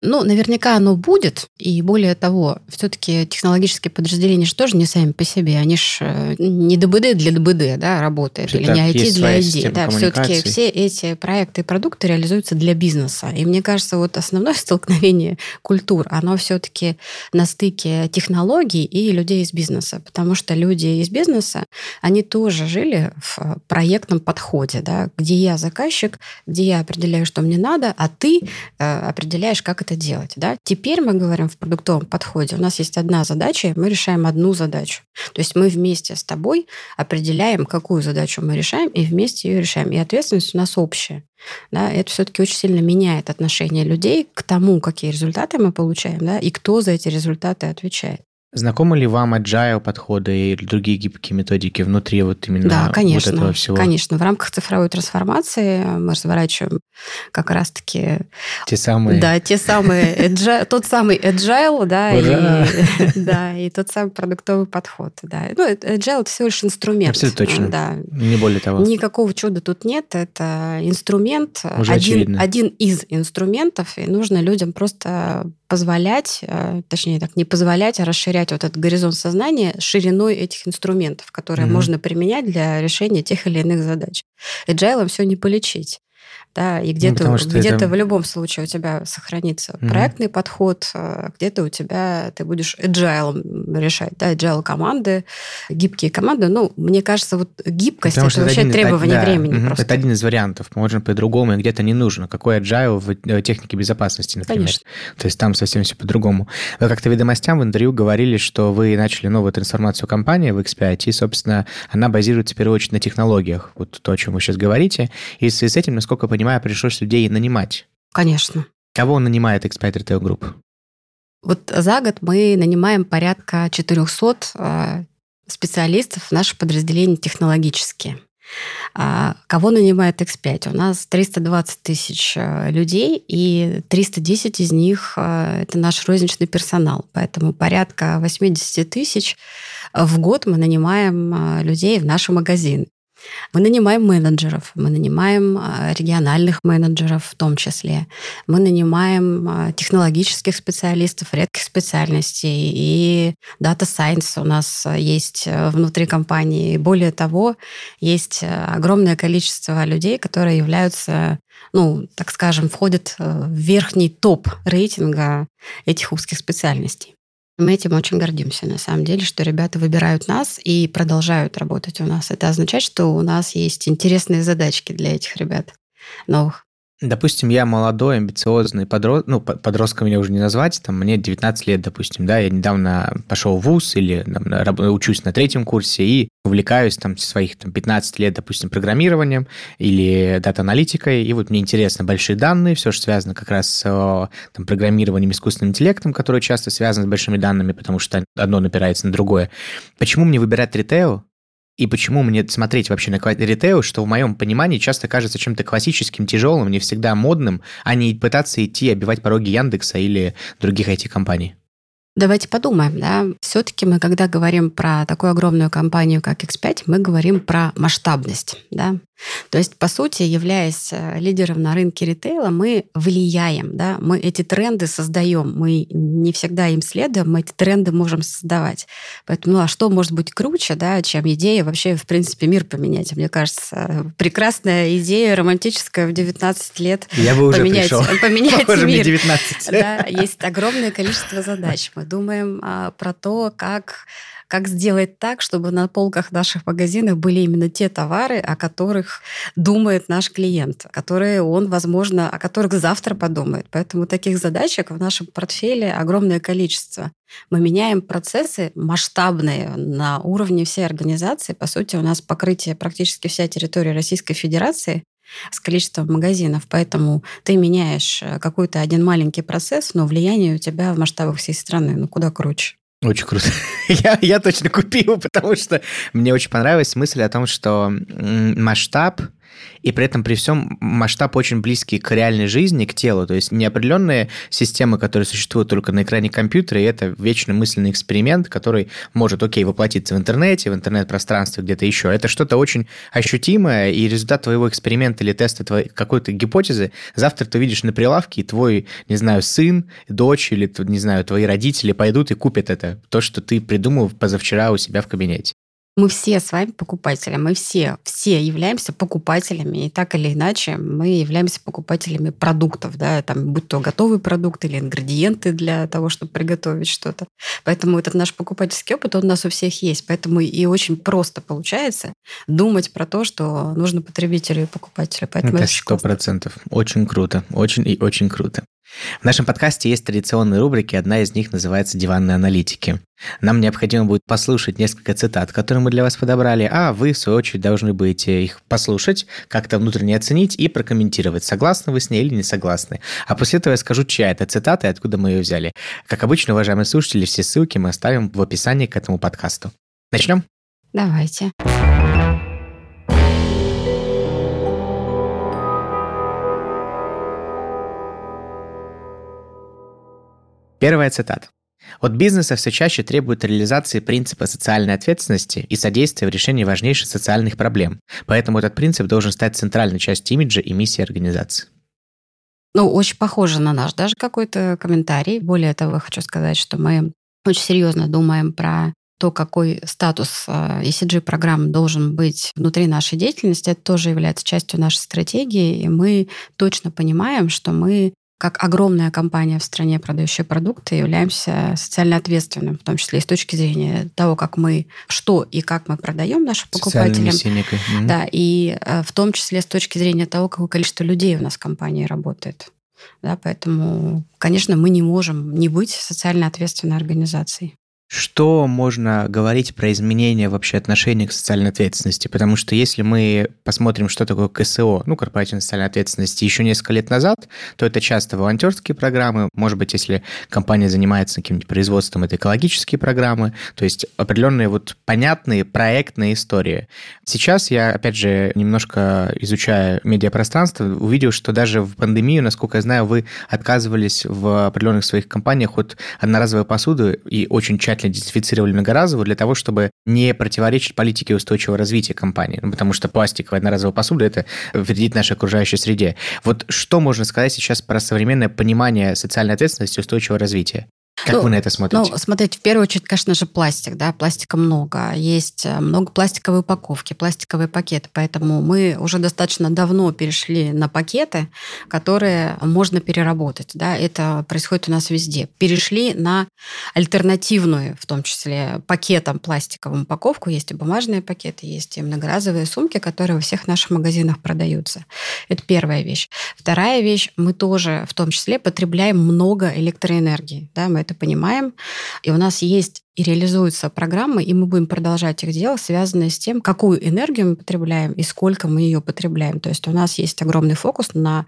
Ну, наверняка оно будет, и более того, все-таки технологические подразделения же тоже не сами по себе, они же э, не ДБД для ДБД да, работают, или не IT для IT. Да, все-таки все эти проекты и продукты реализуются для бизнеса. И мне кажется, вот основное столкновение культур, оно все-таки на стыке технологий и людей из бизнеса, потому что люди из бизнеса, они тоже жили в проектном подходе, да, где я заказчик, где я определяю, что мне надо, а ты э, определяешь, как это это делать. Да? Теперь мы говорим в продуктовом подходе, у нас есть одна задача, и мы решаем одну задачу. То есть мы вместе с тобой определяем, какую задачу мы решаем, и вместе ее решаем. И ответственность у нас общая. Да, это все-таки очень сильно меняет отношение людей к тому, какие результаты мы получаем, да, и кто за эти результаты отвечает. Знакомы ли вам agile подходы или другие гибкие методики внутри вот именно да, конечно, вот этого всего? Конечно, в рамках цифровой трансформации мы разворачиваем как раз-таки... Те самые... Да, те самые... Agile, тот самый agile, да, и, да, и тот самый продуктовый подход. Да. Ну, agile – это всего лишь инструмент. Абсолютно точно. Да. Не более того. Никакого чуда тут нет. Это инструмент, Уже один, один из инструментов, и нужно людям просто позволять, э, точнее так, не позволять, а расширять вот этот горизонт сознания шириной этих инструментов, которые mm-hmm. можно применять для решения тех или иных задач. Agile все не полечить да, и где-то, ну, где-то это... в любом случае у тебя сохранится mm-hmm. проектный подход, а где-то у тебя ты будешь agile решать, да, agile команды, гибкие команды. Ну, мне кажется, вот гибкость Потому это вообще это требование да, времени mm-hmm. просто. Это один из вариантов. Можно по-другому, и где-то не нужно. Какой agile в э, технике безопасности, например. Конечно. То есть там совсем все по-другому. Вы как-то ведомостям в интервью говорили, что вы начали новую трансформацию компании в X5, и, собственно, она базируется в первую очередь на технологиях. Вот то, о чем вы сейчас говорите. И в связи с этим, насколько я понимаю, пришлось людей нанимать. Конечно. Кого нанимает Expert Retail Group? Вот за год мы нанимаем порядка 400 э, специалистов в наше подразделение технологические. А кого нанимает X5? У нас 320 тысяч э, людей, и 310 из них это наш розничный персонал. Поэтому порядка 80 тысяч в год мы нанимаем людей в наши магазины. Мы нанимаем менеджеров, мы нанимаем а, региональных менеджеров в том числе. Мы нанимаем а, технологических специалистов редких специальностей. И Data Science у нас есть э, внутри компании. Более того, есть э, огромное количество людей, которые являются ну, так скажем, входят э, в верхний топ рейтинга этих узких специальностей. Мы этим очень гордимся, на самом деле, что ребята выбирают нас и продолжают работать у нас. Это означает, что у нас есть интересные задачки для этих ребят новых. Допустим, я молодой, амбициозный подросток, ну, подростком меня уже не назвать, там, мне 19 лет, допустим, да, я недавно пошел в ВУЗ или там, учусь на третьем курсе и увлекаюсь там своих там, 15 лет, допустим, программированием или дата-аналитикой, и вот мне интересно большие данные, все, что связано как раз с там, программированием, искусственным интеллектом, который часто связан с большими данными, потому что одно напирается на другое. Почему мне выбирать ритейл? И почему мне смотреть вообще на ритейл, что в моем понимании часто кажется чем-то классическим, тяжелым, не всегда модным, а не пытаться идти обивать пороги Яндекса или других IT-компаний? Давайте подумаем, да. Все-таки мы, когда говорим про такую огромную компанию, как X5, мы говорим про масштабность, да. То есть, по сути, являясь э, лидером на рынке ритейла, мы влияем, да, мы эти тренды создаем, мы не всегда им следуем, мы эти тренды можем создавать. Поэтому, ну а что может быть круче, да, чем идея вообще, в принципе, мир поменять? Мне кажется, прекрасная идея, романтическая в 19 лет. Я бы уже поменять, пришел. поменять Похоже, мир. мне 19. Да, есть огромное количество задач. Мы думаем а, про то, как как сделать так, чтобы на полках наших магазинов были именно те товары, о которых думает наш клиент, которые он, возможно, о которых завтра подумает. Поэтому таких задачек в нашем портфеле огромное количество. Мы меняем процессы масштабные на уровне всей организации. По сути, у нас покрытие практически вся территория Российской Федерации с количеством магазинов. Поэтому ты меняешь э, какой-то один маленький процесс, но влияние у тебя в масштабах всей страны. Ну, куда круче. Очень круто. я, я точно купил, потому что мне очень понравилась мысль о том, что масштаб и при этом при всем масштаб очень близкий к реальной жизни, к телу. То есть не определенные системы, которые существуют только на экране компьютера, и это вечный мысленный эксперимент, который может, окей, воплотиться в интернете, в интернет-пространстве, где-то еще. Это что-то очень ощутимое, и результат твоего эксперимента или теста твоей какой-то гипотезы завтра ты видишь на прилавке, и твой, не знаю, сын, дочь или, не знаю, твои родители пойдут и купят это, то, что ты придумал позавчера у себя в кабинете. Мы все с вами покупатели, мы все, все являемся покупателями, и так или иначе мы являемся покупателями продуктов, да, там, будь то готовый продукт или ингредиенты для того, чтобы приготовить что-то. Поэтому этот наш покупательский опыт, он у нас у всех есть. Поэтому и очень просто получается думать про то, что нужно потребителю и покупателю. Поэтому это сто процентов. Очень круто. Очень и очень круто. В нашем подкасте есть традиционные рубрики, одна из них называется «Диванные аналитики». Нам необходимо будет послушать несколько цитат, которые мы для вас подобрали, а вы, в свою очередь, должны будете их послушать, как-то внутренне оценить и прокомментировать, согласны вы с ней или не согласны. А после этого я скажу, чья это цитата и откуда мы ее взяли. Как обычно, уважаемые слушатели, все ссылки мы оставим в описании к этому подкасту. Начнем? Давайте. Первая цитата. От бизнеса все чаще требуют реализации принципа социальной ответственности и содействия в решении важнейших социальных проблем. Поэтому этот принцип должен стать центральной частью имиджа и миссии организации. Ну, очень похоже на наш даже какой-то комментарий. Более того, хочу сказать, что мы очень серьезно думаем про то, какой статус ECG-программ должен быть внутри нашей деятельности, это тоже является частью нашей стратегии, и мы точно понимаем, что мы как огромная компания в стране, продающая продукты, являемся социально ответственным, в том числе и с точки зрения того, как мы, что и как мы продаем нашим покупателям. Да, и э, в том числе с точки зрения того, какое количество людей у нас в компании работает. Да, поэтому, конечно, мы не можем не быть социально ответственной организацией. Что можно говорить про изменения вообще отношения к социальной ответственности? Потому что если мы посмотрим, что такое КСО, ну, корпоративная социальная ответственность, еще несколько лет назад, то это часто волонтерские программы. Может быть, если компания занимается каким-нибудь производством, это экологические программы. То есть определенные вот понятные проектные истории. Сейчас я, опять же, немножко изучая медиапространство, увидел, что даже в пандемию, насколько я знаю, вы отказывались в определенных своих компаниях от одноразовой посуды и очень тщательно тщательно идентифицировали многоразовую для того, чтобы не противоречить политике устойчивого развития компании. Ну, потому что пластиковая одноразовая посуда – это вредит нашей окружающей среде. Вот что можно сказать сейчас про современное понимание социальной ответственности и устойчивого развития? Как ну, вы на это смотрите? Ну, смотрите, в первую очередь, конечно же, пластик, да, пластика много. Есть э, много пластиковой упаковки, пластиковые пакеты, поэтому мы уже достаточно давно перешли на пакеты, которые можно переработать, да, это происходит у нас везде. Перешли на альтернативную, в том числе пакетам пластиковую упаковку, есть и бумажные пакеты, есть и многоразовые сумки, которые во всех наших магазинах продаются. Это первая вещь. Вторая вещь, мы тоже в том числе потребляем много электроэнергии, да, мы это понимаем. И у нас есть и реализуются программы, и мы будем продолжать их делать, связанные с тем, какую энергию мы потребляем и сколько мы ее потребляем. То есть у нас есть огромный фокус на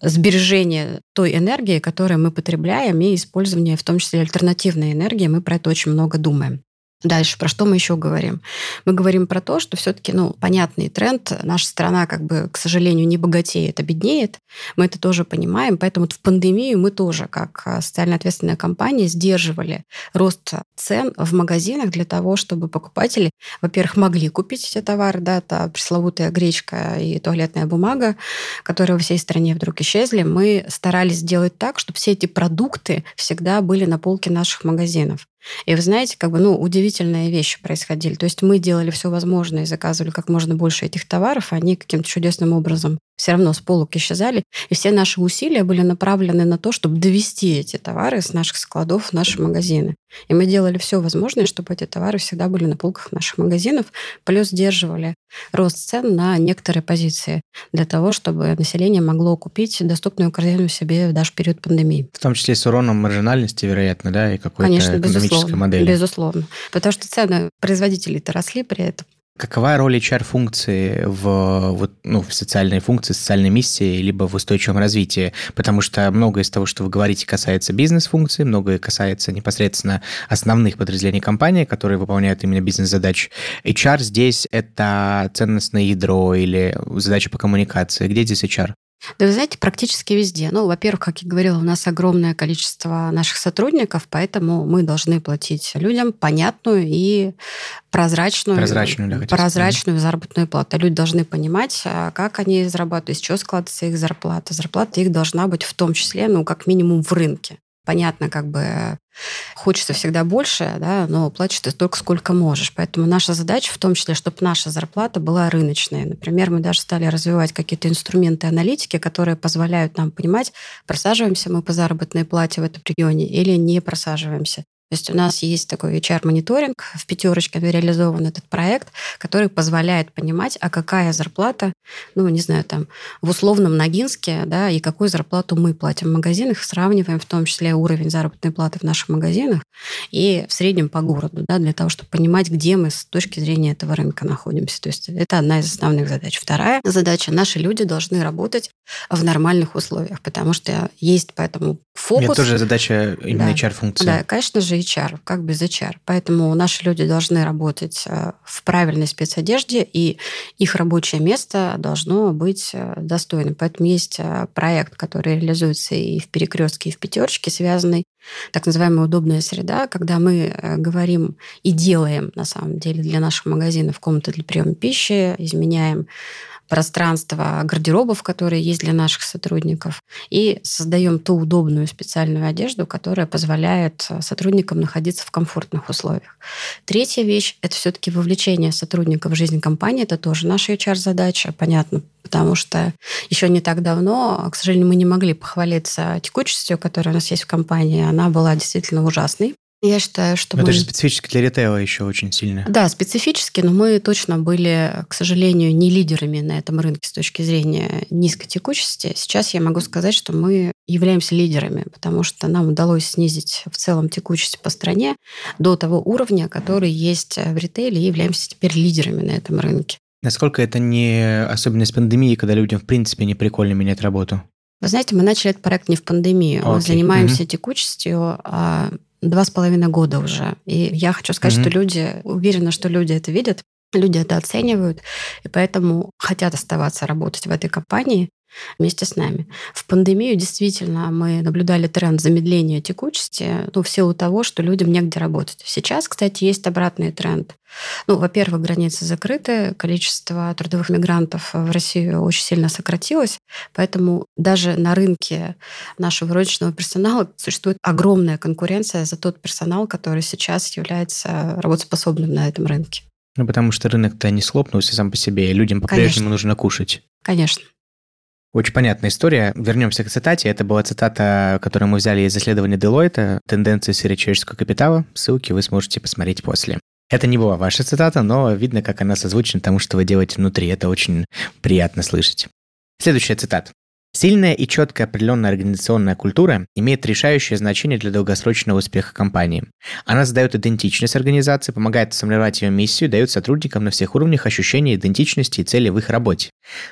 сбережение той энергии, которую мы потребляем, и использование в том числе альтернативной энергии. Мы про это очень много думаем. Дальше, про что мы еще говорим? Мы говорим про то, что все-таки, ну, понятный тренд, наша страна, как бы, к сожалению, не богатеет, а беднеет. Мы это тоже понимаем, поэтому в пандемию мы тоже, как а, социально ответственная компания, сдерживали рост цен в магазинах для того, чтобы покупатели, во-первых, могли купить эти товары, да, это пресловутая гречка и туалетная бумага, которые во всей стране вдруг исчезли. Мы старались сделать так, чтобы все эти продукты всегда были на полке наших магазинов. И вы знаете, как бы, ну, удивительные вещи происходили. То есть мы делали все возможное и заказывали как можно больше этих товаров, а они каким-то чудесным образом все равно с полок исчезали. И все наши усилия были направлены на то, чтобы довести эти товары с наших складов в наши магазины. И мы делали все возможное, чтобы эти товары всегда были на полках наших магазинов, плюс сдерживали рост цен на некоторые позиции для того, чтобы население могло купить доступную корзину себе даже в период пандемии. В том числе с уроном маржинальности, вероятно, да, и какой-то Конечно, экономической безусловно, модели. Безусловно. Потому что цены производителей-то росли при этом. Какова роль HR-функции в, вот, ну, в социальной функции, социальной миссии, либо в устойчивом развитии? Потому что многое из того, что вы говорите, касается бизнес-функций, многое касается непосредственно основных подразделений компании, которые выполняют именно бизнес-задачи. HR здесь – это ценностное ядро или задача по коммуникации. Где здесь HR? Да вы знаете, практически везде. Ну, во-первых, как я говорила, у нас огромное количество наших сотрудников, поэтому мы должны платить людям понятную и прозрачную, прозрачную, да, прозрачную заработную плату. Люди должны понимать, а, как они зарабатывают, из чего складывается их зарплата. Зарплата их должна быть в том числе, ну, как минимум в рынке. Понятно, как бы хочется всегда больше, да, но платишь ты столько, сколько можешь. Поэтому наша задача в том числе, чтобы наша зарплата была рыночная. Например, мы даже стали развивать какие-то инструменты аналитики, которые позволяют нам понимать, просаживаемся мы по заработной плате в этом регионе или не просаживаемся. То есть у нас есть такой HR-мониторинг, в пятерочке реализован этот проект, который позволяет понимать, а какая зарплата, ну, не знаю, там, в условном Ногинске, да, и какую зарплату мы платим в магазинах, сравниваем в том числе уровень заработной платы в наших магазинах и в среднем по городу, да, для того, чтобы понимать, где мы с точки зрения этого рынка находимся. То есть это одна из основных задач. Вторая задача – наши люди должны работать в нормальных условиях, потому что есть поэтому фокус. Это тоже задача именно да, HR-функции. Да, конечно же, HR, как без HR. Поэтому наши люди должны работать э, в правильной спецодежде, и их рабочее место должно быть э, достойным. Поэтому есть э, проект, который реализуется и в перекрестке, и в пятерочке, связанный так называемая удобная среда, когда мы говорим и делаем, на самом деле, для наших магазинов комнаты для приема пищи, изменяем пространство гардеробов, которые есть для наших сотрудников, и создаем ту удобную специальную одежду, которая позволяет сотрудникам находиться в комфортных условиях. Третья вещь – это все-таки вовлечение сотрудников в жизнь компании. Это тоже наша HR-задача, понятно, потому что еще не так давно, к сожалению, мы не могли похвалиться текучестью, которая у нас есть в компании. Она была действительно ужасной. Я считаю, что но мы... Это же специфически для ритейла еще очень сильно. Да, специфически, но мы точно были, к сожалению, не лидерами на этом рынке с точки зрения низкой текучести. Сейчас я могу сказать, что мы являемся лидерами, потому что нам удалось снизить в целом текучесть по стране до того уровня, который есть в ритейле, и являемся теперь лидерами на этом рынке. Насколько это не особенность пандемии, когда людям в принципе не прикольно менять работу? Вы знаете, мы начали этот проект не в пандемию. Okay. Мы занимаемся угу. текучестью, а два с половиной года уже. И я хочу сказать, mm-hmm. что люди, уверена, что люди это видят, люди это оценивают, и поэтому хотят оставаться работать в этой компании вместе с нами. В пандемию действительно мы наблюдали тренд замедления текучести, ну, в силу того, что людям негде работать. Сейчас, кстати, есть обратный тренд. Ну, во-первых, границы закрыты, количество трудовых мигрантов в Россию очень сильно сократилось, поэтому даже на рынке нашего розничного персонала существует огромная конкуренция за тот персонал, который сейчас является работоспособным на этом рынке. Ну, потому что рынок-то не слопнулся сам по себе, и людям по-прежнему нужно кушать. Конечно. Очень понятная история. Вернемся к цитате. Это была цитата, которую мы взяли из исследования Deloitte «Тенденции в человеческого капитала». Ссылки вы сможете посмотреть после. Это не была ваша цитата, но видно, как она созвучна тому, что вы делаете внутри. Это очень приятно слышать. Следующая цитата. Сильная и четко определенная организационная культура имеет решающее значение для долгосрочного успеха компании. Она создает идентичность организации, помогает сформировать ее миссию, дает сотрудникам на всех уровнях ощущение идентичности и цели в их работе.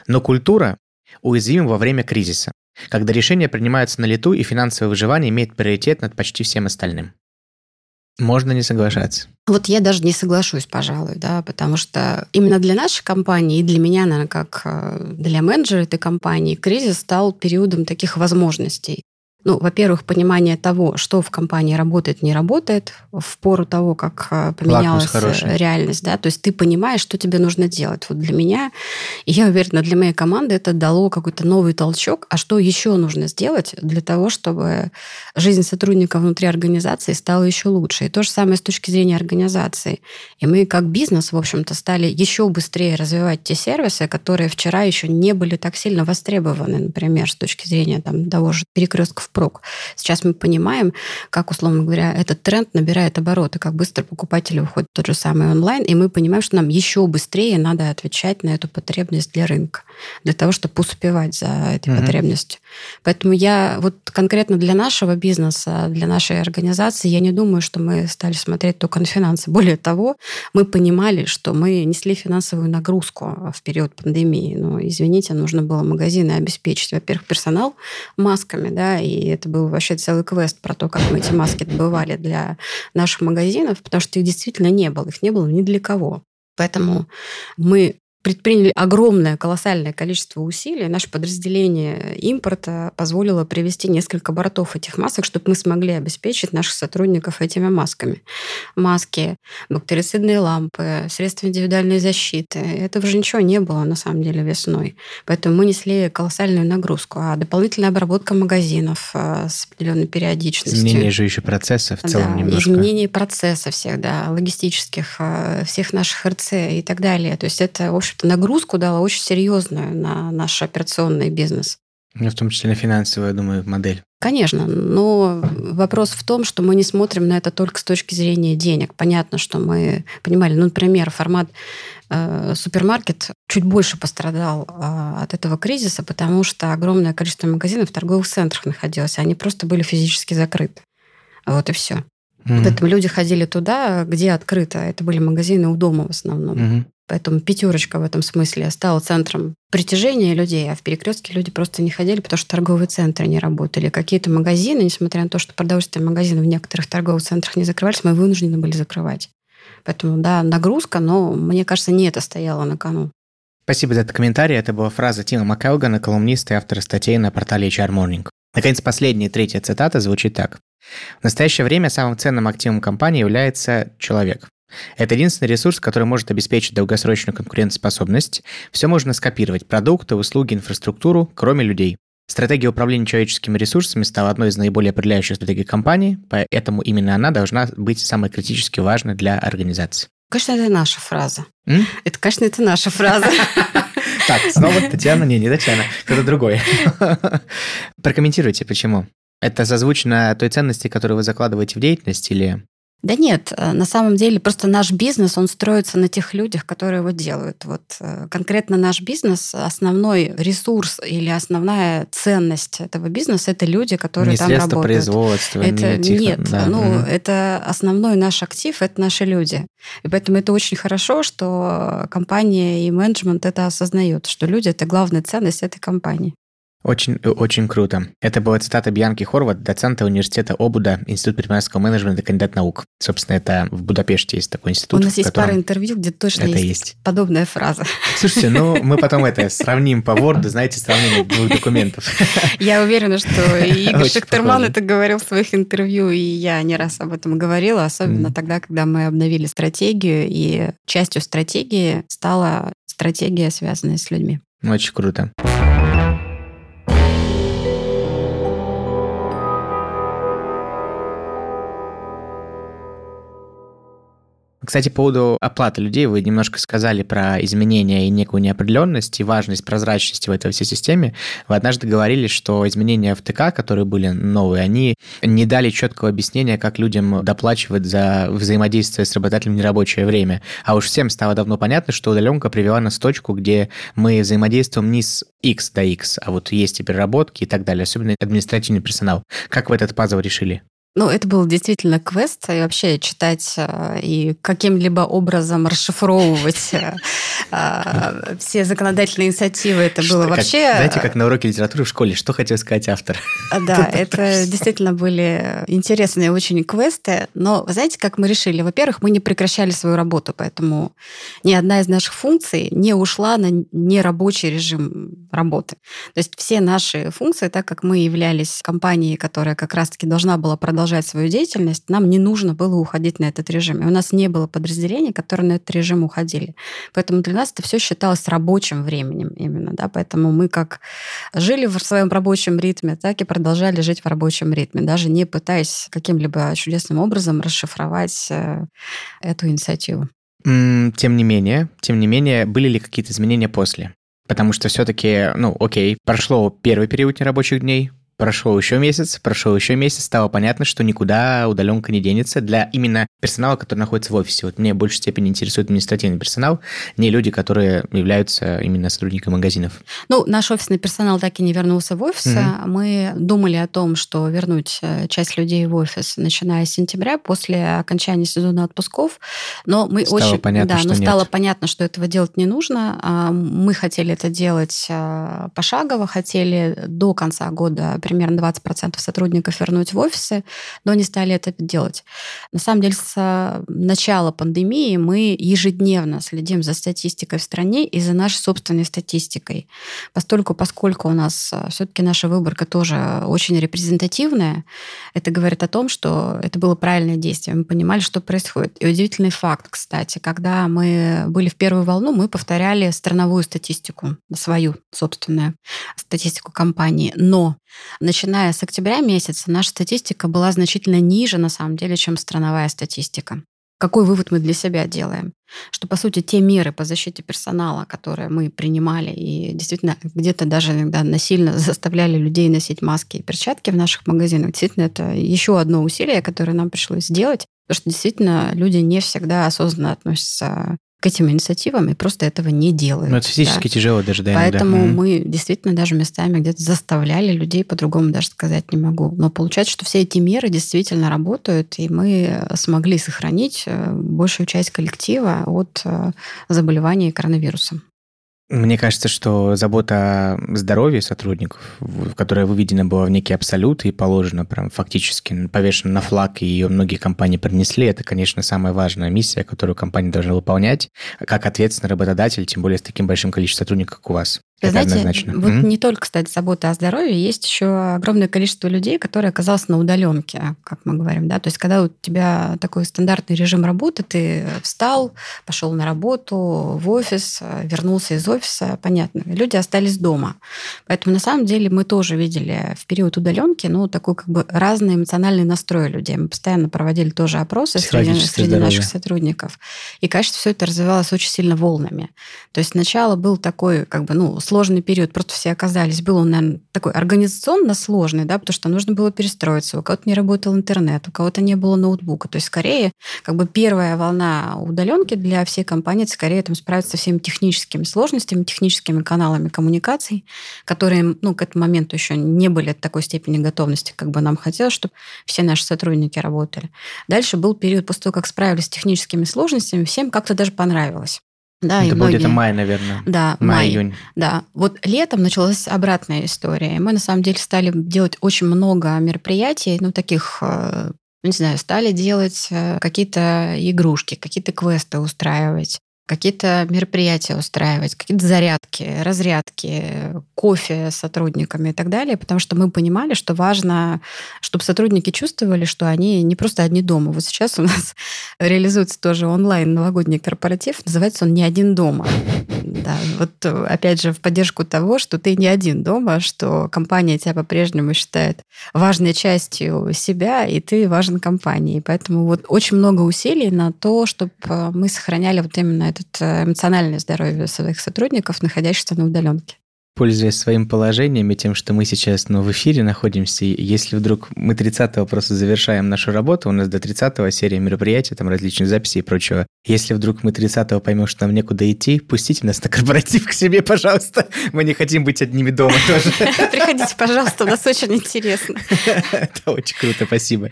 Но культура уязвим во время кризиса, когда решения принимаются на лету и финансовое выживание имеет приоритет над почти всем остальным. Можно не соглашаться. Вот я даже не соглашусь, пожалуй, да, потому что именно для нашей компании и для меня, наверное, как э, для менеджера этой компании, кризис стал периодом таких возможностей. Ну, во-первых, понимание того, что в компании работает, не работает, в пору того, как э, поменялась реальность, да, то есть ты понимаешь, что тебе нужно делать. Вот для меня, и я уверена, для моей команды это дало какой-то новый толчок, а что еще нужно сделать для того, чтобы жизнь сотрудников внутри организации стала еще лучше. И то же самое с точки зрения организации. И мы как бизнес, в общем-то, стали еще быстрее развивать те сервисы, которые вчера еще не были так сильно востребованы, например, с точки зрения там, того же перекрестков впрок. Сейчас мы понимаем, как, условно говоря, этот тренд набирает обороты, как быстро покупатели уходят в тот же самый онлайн, и мы понимаем, что нам еще быстрее надо отвечать на эту потребность для рынка, для того, чтобы успевать за этой mm-hmm. потребностью. Поэтому я вот конкретно для нашего бизнеса, для нашей организации, я не думаю, что мы стали смотреть только на финансы. Более того, мы понимали, что мы несли финансовую нагрузку в период пандемии. Но, извините, нужно было магазины обеспечить, во-первых, персонал масками, да, и и это был вообще целый квест про то, как мы эти маски добывали для наших магазинов, потому что их действительно не было, их не было ни для кого. Поэтому мы предприняли огромное, колоссальное количество усилий. Наше подразделение импорта позволило привести несколько бортов этих масок, чтобы мы смогли обеспечить наших сотрудников этими масками. Маски, бактерицидные лампы, средства индивидуальной защиты. Этого же ничего не было, на самом деле, весной. Поэтому мы несли колоссальную нагрузку. А дополнительная обработка магазинов э, с определенной периодичностью. Изменение же еще процессов в целом да, немножко. Изменение процесса всех, да, логистических, э, всех наших РЦ и так далее. То есть это, в общем общем-то, нагрузку дала очень серьезную на наш операционный бизнес. Ну, в том числе на финансовую, я думаю, модель. Конечно, но вопрос в том, что мы не смотрим на это только с точки зрения денег. Понятно, что мы понимали, ну, например, формат э, супермаркет чуть больше пострадал э, от этого кризиса, потому что огромное количество магазинов в торговых центрах находилось, они просто были физически закрыты. Вот и все. Mm-hmm. Поэтому люди ходили туда, где открыто. Это были магазины у дома в основном. Mm-hmm. Поэтому пятерочка в этом смысле стала центром притяжения людей, а в перекрестке люди просто не ходили, потому что торговые центры не работали. Какие-то магазины, несмотря на то, что продовольственные магазины в некоторых торговых центрах не закрывались, мы вынуждены были закрывать. Поэтому, да, нагрузка, но, мне кажется, не это стояло на кону. Спасибо за этот комментарий. Это была фраза Тима Маккелгана, колумниста и автора статей на портале HR Morning. Наконец, последняя, третья цитата звучит так. В настоящее время самым ценным активом компании является человек. Это единственный ресурс, который может обеспечить долгосрочную конкурентоспособность. Все можно скопировать – продукты, услуги, инфраструктуру, кроме людей. Стратегия управления человеческими ресурсами стала одной из наиболее определяющих стратегий компании, поэтому именно она должна быть самой критически важной для организации. Конечно, это наша фраза. М? Это, конечно, это наша фраза. Так, снова Татьяна, не, не Татьяна, кто-то другой. Прокомментируйте, почему. Это созвучно той ценности, которую вы закладываете в деятельность, или да нет, э, на самом деле просто наш бизнес, он строится на тех людях, которые его делают. Вот э, конкретно наш бизнес, основной ресурс или основная ценность этого бизнеса – это люди, которые не там работают. производства, это, не тихо, Нет, да. ну, угу. это основной наш актив – это наши люди. И поэтому это очень хорошо, что компания и менеджмент это осознают, что люди – это главная ценность этой компании. Очень, очень круто. Это была цитата Бьянки Хорват, доцента университета Обуда, Институт предпринимательского менеджмента, кандидат наук. Собственно, это в Будапеште есть такой институт. У нас есть пара интервью, где точно это есть, есть подобная фраза. Слушайте, ну мы потом это сравним по Word, знаете, сравнение двух документов. Я уверена, что Игорь Шахтерман это говорил в своих интервью, и я не раз об этом говорила, особенно тогда, когда мы обновили стратегию, и частью стратегии стала стратегия, связанная с людьми. Очень круто. Кстати, по поводу оплаты людей, вы немножко сказали про изменения и некую неопределенность и важность прозрачности в этой всей системе. Вы однажды говорили, что изменения в ТК, которые были новые, они не дали четкого объяснения, как людям доплачивать за взаимодействие с работодателем в нерабочее время. А уж всем стало давно понятно, что удаленка привела нас в точку, где мы взаимодействуем не с X до X, а вот есть и переработки и так далее, особенно административный персонал. Как вы этот пазл решили? Ну, это был действительно квест, и вообще читать э, и каким-либо образом расшифровывать э, все законодательные инициативы, это было вообще... Знаете, как на уроке литературы в школе, что хотел сказать автор? Да, это действительно были интересные очень квесты, но знаете, как мы решили? Во-первых, мы не прекращали свою работу, поэтому ни одна из наших функций не ушла на нерабочий режим работы. То есть все наши функции, так как мы являлись компанией, которая как раз-таки должна была продолжать продолжать свою деятельность, нам не нужно было уходить на этот режим. И у нас не было подразделений, которые на этот режим уходили. Поэтому для нас это все считалось рабочим временем именно. Да? Поэтому мы как жили в своем рабочем ритме, так и продолжали жить в рабочем ритме, даже не пытаясь каким-либо чудесным образом расшифровать э, эту инициативу. Тем не менее, тем не менее, были ли какие-то изменения после? Потому что все-таки, ну, окей, прошло первый период нерабочих дней, Прошел еще месяц, прошел еще месяц, стало понятно, что никуда удаленка не денется для именно персонала, который находится в офисе. Вот мне в большей степени интересует административный персонал, не люди, которые являются именно сотрудниками магазинов. Ну, наш офисный персонал так и не вернулся в офис. Mm-hmm. Мы думали о том, что вернуть э, часть людей в офис, начиная с сентября, после окончания сезона отпусков. Но мы стало очень... Понятно, да, что но нет. стало понятно, что этого делать не нужно. А мы хотели это делать э, пошагово, хотели до конца года примерно 20% сотрудников вернуть в офисы, но не стали это делать. На самом деле, с начала пандемии мы ежедневно следим за статистикой в стране и за нашей собственной статистикой. Постольку, поскольку у нас э, все-таки наша выборка тоже очень репрезентативная, это говорит о том, что это было правильное действие. Мы понимали, что происходит. И удивительный факт, кстати, когда мы были в первую волну, мы повторяли страновую статистику, свою собственную статистику компании. Но Начиная с октября месяца наша статистика была значительно ниже, на самом деле, чем страновая статистика. какой вывод мы для себя делаем? Что, по сути, те меры по защите персонала, которые мы принимали, и действительно где-то даже иногда насильно заставляли людей носить маски и перчатки в наших магазинах, действительно, это еще одно усилие, которое нам пришлось сделать, потому что действительно люди не всегда осознанно относятся к этим инициативам и просто этого не делают. Ну, это физически да. тяжело даже, да, Поэтому иногда. мы действительно даже местами где-то заставляли людей, по-другому даже сказать не могу. Но получается, что все эти меры действительно работают, и мы смогли сохранить э, большую часть коллектива от э, заболевания коронавирусом. Мне кажется, что забота о здоровье сотрудников, которая выведена была в некий абсолют и положена прям фактически повешена на флаг, и ее многие компании принесли, это, конечно, самая важная миссия, которую компания должна выполнять, как ответственный работодатель, тем более с таким большим количеством сотрудников, как у вас. Это Знаете, однозначно. вот mm-hmm. не только, кстати, забота о здоровье, есть еще огромное количество людей, которые оказалось на удаленке, как мы говорим, да, то есть когда у тебя такой стандартный режим работы, ты встал, пошел на работу, в офис, вернулся из офиса, понятно, люди остались дома. Поэтому на самом деле мы тоже видели в период удаленки, ну, такой как бы разный эмоциональный настрой людей. Мы постоянно проводили тоже опросы среди, среди наших сотрудников. И, конечно, все это развивалось очень сильно волнами. То есть сначала был такой, как бы, ну, сложный период, просто все оказались. Был он, наверное, такой организационно сложный, да, потому что нужно было перестроиться. У кого-то не работал интернет, у кого-то не было ноутбука. То есть, скорее, как бы первая волна удаленки для всей компании, скорее там справиться со всеми техническими сложностями, техническими каналами коммуникаций, которые, ну, к этому моменту еще не были такой степени готовности, как бы нам хотелось, чтобы все наши сотрудники работали. Дальше был период после того, как справились с техническими сложностями, всем как-то даже понравилось. Да, это и был где-то май, наверное. Да. Май, да. Вот летом началась обратная история. Мы, на самом деле, стали делать очень много мероприятий, ну, таких э, не знаю, стали делать э, какие-то игрушки, какие-то квесты устраивать какие-то мероприятия устраивать, какие-то зарядки, разрядки, кофе с сотрудниками и так далее, потому что мы понимали, что важно, чтобы сотрудники чувствовали, что они не просто одни дома. Вот сейчас у нас реализуется тоже онлайн новогодний корпоратив, называется он «Не один дома». Да, вот опять же в поддержку того, что ты не один дома, что компания тебя по-прежнему считает важной частью себя, и ты важен компании. Поэтому вот очень много усилий на то, чтобы мы сохраняли вот именно этот э, эмоциональное здоровье своих сотрудников, находящихся на удаленке пользуясь своим положением и тем, что мы сейчас ну, в эфире находимся, и если вдруг мы 30-го просто завершаем нашу работу, у нас до 30-го серия мероприятий, там различные записи и прочего. Если вдруг мы 30-го поймем, что нам некуда идти, пустите нас на корпоратив к себе, пожалуйста. Мы не хотим быть одними дома тоже. Приходите, пожалуйста, у нас очень интересно. Это очень круто, спасибо.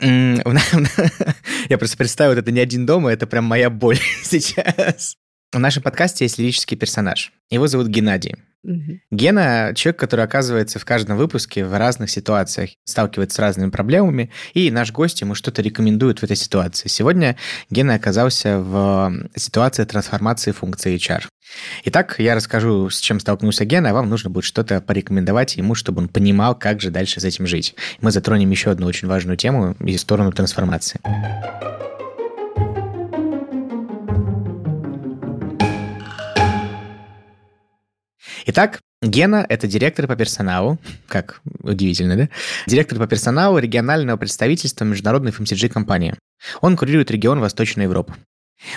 Я просто представил, это не один дома, это прям моя боль сейчас. В нашем подкасте есть лирический персонаж. Его зовут Геннадий. Угу. Гена – человек, который оказывается в каждом выпуске в разных ситуациях, сталкивается с разными проблемами, и наш гость ему что-то рекомендует в этой ситуации. Сегодня Гена оказался в ситуации трансформации функции HR. Итак, я расскажу, с чем столкнулся Гена, а вам нужно будет что-то порекомендовать ему, чтобы он понимал, как же дальше с этим жить. Мы затронем еще одну очень важную тему и сторону трансформации. Итак, Гена – это директор по персоналу, как удивительно, да? Директор по персоналу регионального представительства международной FMCG-компании. Он курирует регион Восточной Европы.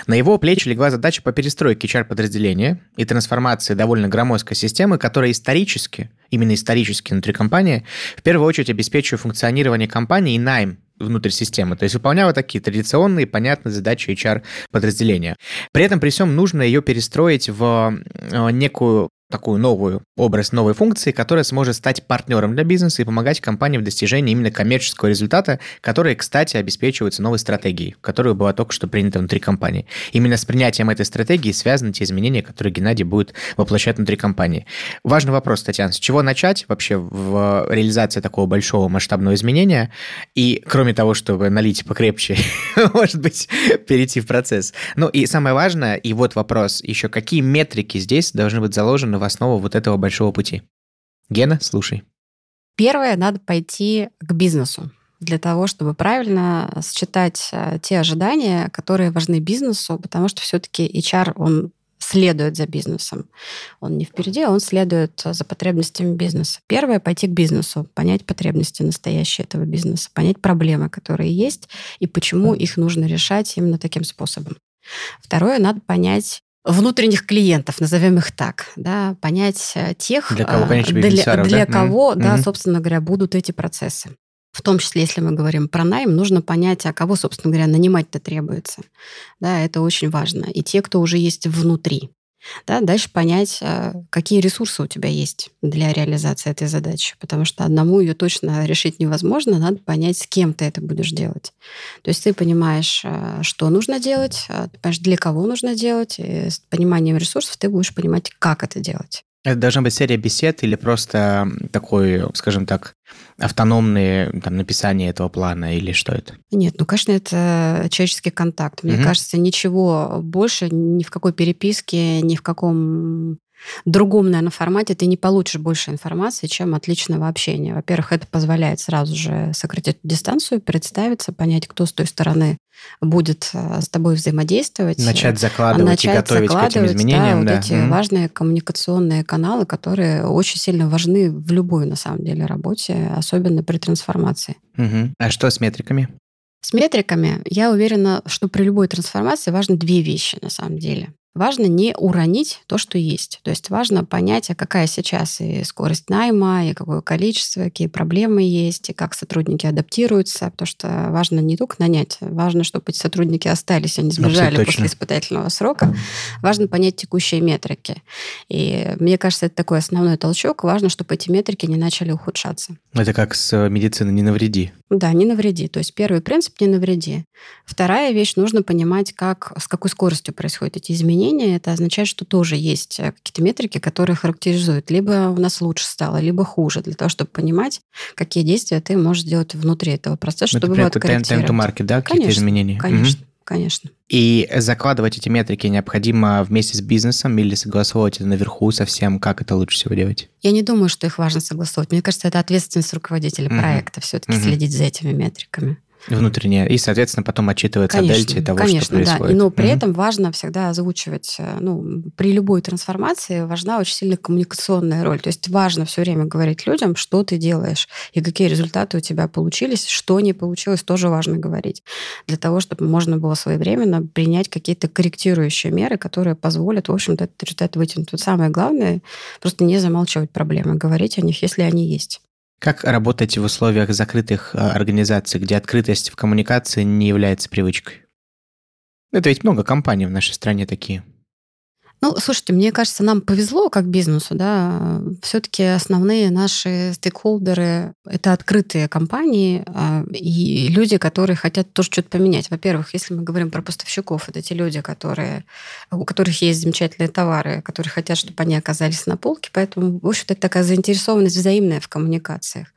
На его плечи легла задача по перестройке HR-подразделения и трансформации довольно громоздкой системы, которая исторически, именно исторически внутри компании, в первую очередь обеспечивает функционирование компании и найм внутрь системы. То есть выполняла такие традиционные, понятные задачи HR-подразделения. При этом при всем нужно ее перестроить в э, некую такую новую образ новой функции, которая сможет стать партнером для бизнеса и помогать компании в достижении именно коммерческого результата, который, кстати, обеспечивается новой стратегией, которая была только что принята внутри компании. Именно с принятием этой стратегии связаны те изменения, которые Геннадий будет воплощать внутри компании. Важный вопрос, Татьяна, с чего начать вообще в реализации такого большого масштабного изменения? И кроме того, чтобы налить покрепче, может быть, перейти в процесс. Ну и самое важное, и вот вопрос еще, какие метрики здесь должны быть заложены в основу вот этого большого пути. Гена, слушай. Первое, надо пойти к бизнесу для того, чтобы правильно считать э, те ожидания, которые важны бизнесу, потому что все-таки HR, он следует за бизнесом. Он не впереди, он следует за потребностями бизнеса. Первое – пойти к бизнесу, понять потребности настоящие этого бизнеса, понять проблемы, которые есть, и почему их нужно решать именно таким способом. Второе – надо понять внутренних клиентов, назовем их так, да, понять э, тех, для кого, конечно, для, для да? кого, mm-hmm. да, собственно говоря, будут эти процессы. В том числе, если мы говорим про найм, нужно понять, а кого, собственно говоря, нанимать-то требуется. Да, это очень важно. И те, кто уже есть внутри. Да, дальше понять, а, какие ресурсы у тебя есть для реализации этой задачи. Потому что одному ее точно решить невозможно, надо понять, с кем ты это будешь делать. То есть ты понимаешь, а, что нужно делать, а, ты понимаешь, для кого нужно делать, и с пониманием ресурсов ты будешь понимать, как это делать. Это должна быть серия бесед или просто такой, скажем так, автономное там, написание этого плана или что это? Нет, ну, конечно, это человеческий контакт. Мне угу. кажется, ничего больше ни в какой переписке, ни в каком другом, наверное, формате ты не получишь больше информации, чем от личного общения. Во-первых, это позволяет сразу же сократить дистанцию, представиться, понять, кто с той стороны будет э, с тобой взаимодействовать. Начать закладывать начать и готовить к этим изменениям. Да, да. вот эти mm. важные коммуникационные каналы, которые очень сильно важны в любой, на самом деле, работе, особенно при трансформации. Угу. А что с метриками? С метриками я уверена, что при любой трансформации важны две вещи на самом деле. Важно не уронить то, что есть. То есть важно понять, а какая сейчас и скорость найма, и какое количество, какие проблемы есть, и как сотрудники адаптируются. Потому что важно не только нанять, важно, чтобы эти сотрудники остались, не сбежали после испытательного срока. Важно понять текущие метрики. И мне кажется, это такой основной толчок. Важно, чтобы эти метрики не начали ухудшаться. Это как с медициной «не навреди». Да, не навреди. То есть первый принцип – не навреди. Вторая вещь – нужно понимать, как, с какой скоростью происходят эти изменения. Это означает, что тоже есть э, какие-то метрики, которые характеризуют. Либо у нас лучше стало, либо хуже, для того, чтобы понимать, какие действия ты можешь сделать внутри этого процесса, чтобы его откорректировать. Time to market, да, какие-то изменения? Конечно. Угу конечно. И закладывать эти метрики необходимо вместе с бизнесом или согласовывать это наверху совсем, как это лучше всего делать? Я не думаю, что их важно согласовывать. Мне кажется, это ответственность руководителя mm-hmm. проекта все-таки mm-hmm. следить за этими метриками. Внутреннее. И, соответственно, потом отчитываться конечно, о дельте того, конечно, что происходит. Да. Но при этом важно всегда озвучивать, э, ну, при любой трансформации важна очень сильная коммуникационная роль. То есть важно все время говорить людям, что ты делаешь и какие результаты у тебя получились, что не получилось, тоже важно говорить. Для того, чтобы можно было своевременно принять какие-то корректирующие меры, которые позволят, в общем-то, этот результат вытянуть. Вот самое главное, просто не замалчивать проблемы, говорить о них, если они есть. Как работать в условиях закрытых а, организаций, где открытость в коммуникации не является привычкой? Это ведь много компаний в нашей стране такие. Ну, слушайте, мне кажется, нам повезло как бизнесу, да. Все-таки основные наши стейкхолдеры — это открытые компании а, и люди, которые хотят тоже что-то поменять. Во-первых, если мы говорим про поставщиков, это те люди, которые, у которых есть замечательные товары, которые хотят, чтобы они оказались на полке. Поэтому, в общем-то, это такая заинтересованность взаимная в коммуникациях.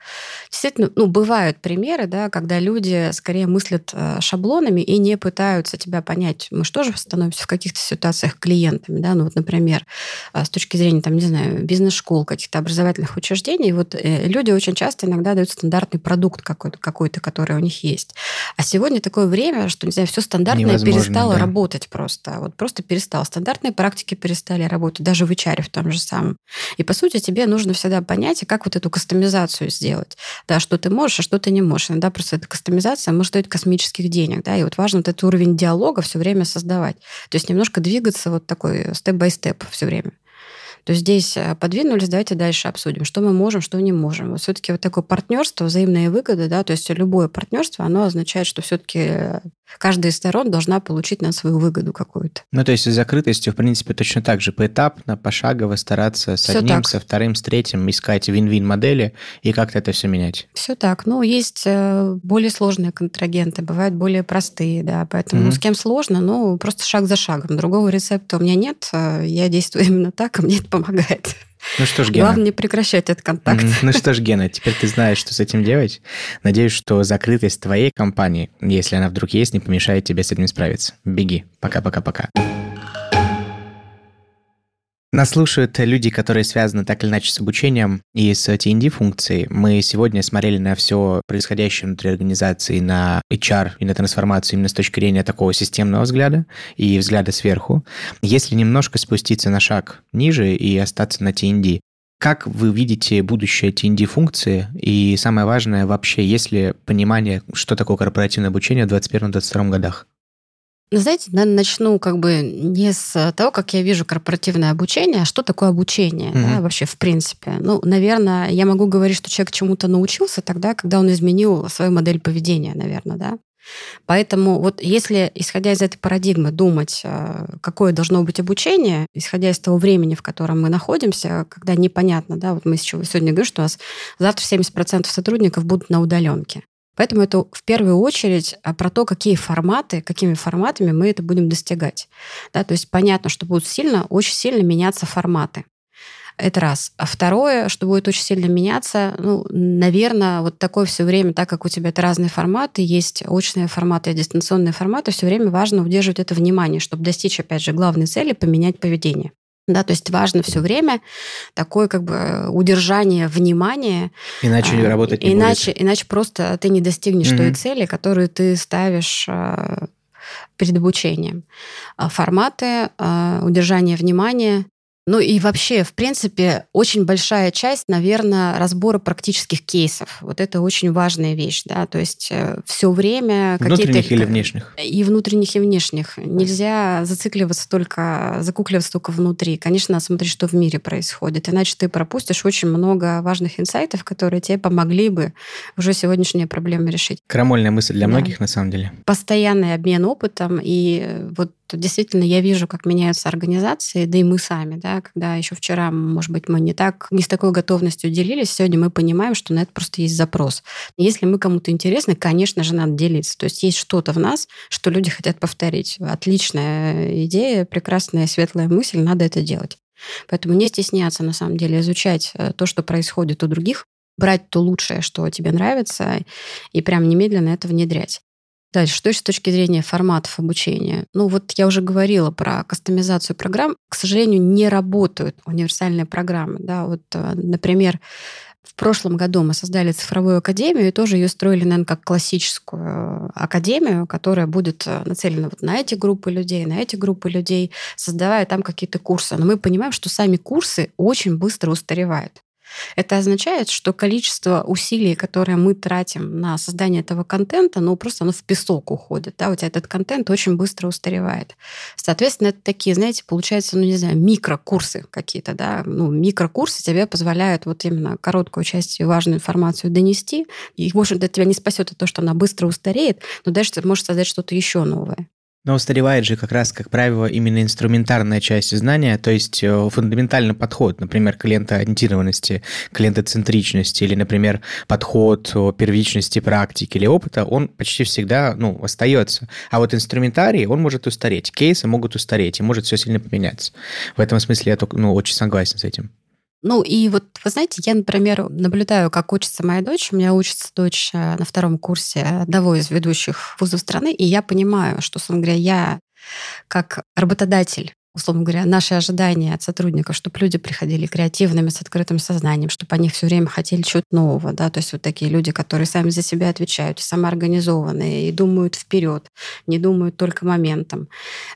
Действительно, ну, бывают примеры, да, когда люди скорее мыслят э, шаблонами и не пытаются тебя понять. Мы же тоже становимся в каких-то ситуациях клиентами, да, ну вот, например, а, с точки зрения, там, не знаю, бизнес-школ, каких-то образовательных учреждений, вот э, люди очень часто иногда дают стандартный продукт какой-то, какой-то который у них есть. А сегодня такое время, что, не знаю, все стандартное Невозможно, перестало да. работать просто. Вот просто перестало. Стандартные практики перестали работать, даже в HR в том же самом. И, по сути, тебе нужно всегда понять, как вот эту кастомизацию сделать. Да, что ты можешь, а что ты не можешь. Иногда просто эта кастомизация может стоить космических денег. Да, и вот важно вот этот уровень диалога все время создавать. То есть немножко двигаться вот такой степ-бай-степ все время. То есть здесь э, подвинулись, давайте дальше обсудим, что мы можем, что не можем. Вот все-таки вот такое партнерство, взаимные выгоды, да, то есть любое партнерство, оно означает, что все-таки э, каждая из сторон должна получить на свою выгоду какую-то. Ну, то есть с закрытостью, в принципе, точно так же поэтапно, пошагово стараться с все одним, так. со вторым, с третьим, искать вин-вин модели и как-то это все менять. Все так. Ну, есть э, более сложные контрагенты, бывают более простые, да, поэтому mm-hmm. с кем сложно, ну, просто шаг за шагом. Другого рецепта у меня нет, э, я действую именно так, и мне это помогает. Ну что ж, Гена. Главное не прекращать этот контакт. Ну что ж, Гена, теперь ты знаешь, что с этим делать. Надеюсь, что закрытость твоей компании, если она вдруг есть, не помешает тебе с этим справиться. Беги. Пока-пока-пока. Нас слушают люди, которые связаны так или иначе с обучением и с TND-функцией. Мы сегодня смотрели на все происходящее внутри организации, на HR и на трансформацию именно с точки зрения такого системного взгляда и взгляда сверху. Если немножко спуститься на шаг ниже и остаться на TND, как вы видите будущее TND-функции? И самое важное, вообще, есть ли понимание, что такое корпоративное обучение в 2021-2022 годах? Ну, знаете, наверное, начну как бы не с того, как я вижу корпоративное обучение, а что такое обучение mm-hmm. да, вообще в принципе. Ну, наверное, я могу говорить, что человек чему-то научился тогда, когда он изменил свою модель поведения, наверное, да. Поэтому вот если, исходя из этой парадигмы, думать, э, какое должно быть обучение, исходя из того времени, в котором мы находимся, когда непонятно, да, вот мы сегодня говорим, что у нас завтра 70% сотрудников будут на удаленке. Поэтому это в первую очередь а, про то, какие форматы, какими форматами мы это будем достигать. Да, то есть понятно, что будут сильно, очень сильно меняться форматы. Это раз. А второе, что будет очень сильно меняться, ну, наверное, вот такое все время, так как у тебя это разные форматы, есть очные форматы и дистанционные форматы, все время важно удерживать это внимание, чтобы достичь, опять же, главной цели, поменять поведение. Да, то есть важно все время такое как бы удержание внимания. Иначе а, работать не иначе, будет. Иначе просто ты не достигнешь mm-hmm. той цели, которую ты ставишь а, перед обучением. А форматы, удержание внимания, ну и вообще, в принципе, очень большая часть, наверное, разбора практических кейсов. Вот это очень важная вещь, да, то есть э, все время внутренних или внешних и внутренних и внешних. Нельзя зацикливаться только, закукливаться только внутри. Конечно, надо смотреть, что в мире происходит, иначе ты пропустишь очень много важных инсайтов, которые тебе помогли бы уже сегодняшние проблемы решить. Крамольная мысль для да. многих на самом деле. Постоянный обмен опытом и вот действительно я вижу, как меняются организации, да и мы сами, да, когда еще вчера, может быть, мы не так, не с такой готовностью делились, сегодня мы понимаем, что на это просто есть запрос. Если мы кому-то интересны, конечно же, надо делиться. То есть есть что-то в нас, что люди хотят повторить. Отличная идея, прекрасная, светлая мысль, надо это делать. Поэтому не стесняться, на самом деле, изучать э, то, что происходит у других, брать то лучшее, что тебе нравится, и прям немедленно это внедрять. Дальше, что еще с точки зрения форматов обучения? Ну, вот я уже говорила про кастомизацию программ. К сожалению, не работают универсальные программы. Да, вот, э, например, в прошлом году мы создали цифровую академию и тоже ее строили, наверное, как классическую академию, которая будет э, нацелена вот на эти группы людей, на эти группы людей, создавая там какие-то курсы. Но мы понимаем, что сами курсы очень быстро устаревают. Это означает, что количество усилий, которые мы тратим на создание этого контента, ну просто оно в песок уходит. Да? У тебя этот контент очень быстро устаревает. Соответственно, это такие, знаете, получается, ну не знаю, микрокурсы какие-то, да, ну микрокурсы тебе позволяют вот именно короткую часть и важную информацию донести. И, в общем-то, тебя не спасет от того, что она быстро устареет, но дальше ты можешь создать что-то еще новое. Но устаревает же как раз, как правило, именно инструментарная часть знания, то есть э, фундаментальный подход, например, клиентоориентированности, клиентоцентричности или, например, подход первичности практики или опыта, он почти всегда ну, остается. А вот инструментарий, он может устареть, кейсы могут устареть, и может все сильно поменяться. В этом смысле я только, ну, очень согласен с этим. Ну и вот, вы знаете, я, например, наблюдаю, как учится моя дочь. У меня учится дочь э, на втором курсе одного из ведущих вузов страны, и я понимаю, что, собственно говоря, я как работодатель условно говоря, наши ожидания от сотрудников, чтобы люди приходили креативными, с открытым сознанием, чтобы они все время хотели чего-то нового, да, то есть вот такие люди, которые сами за себя отвечают, самоорганизованные и думают вперед, не думают только моментом.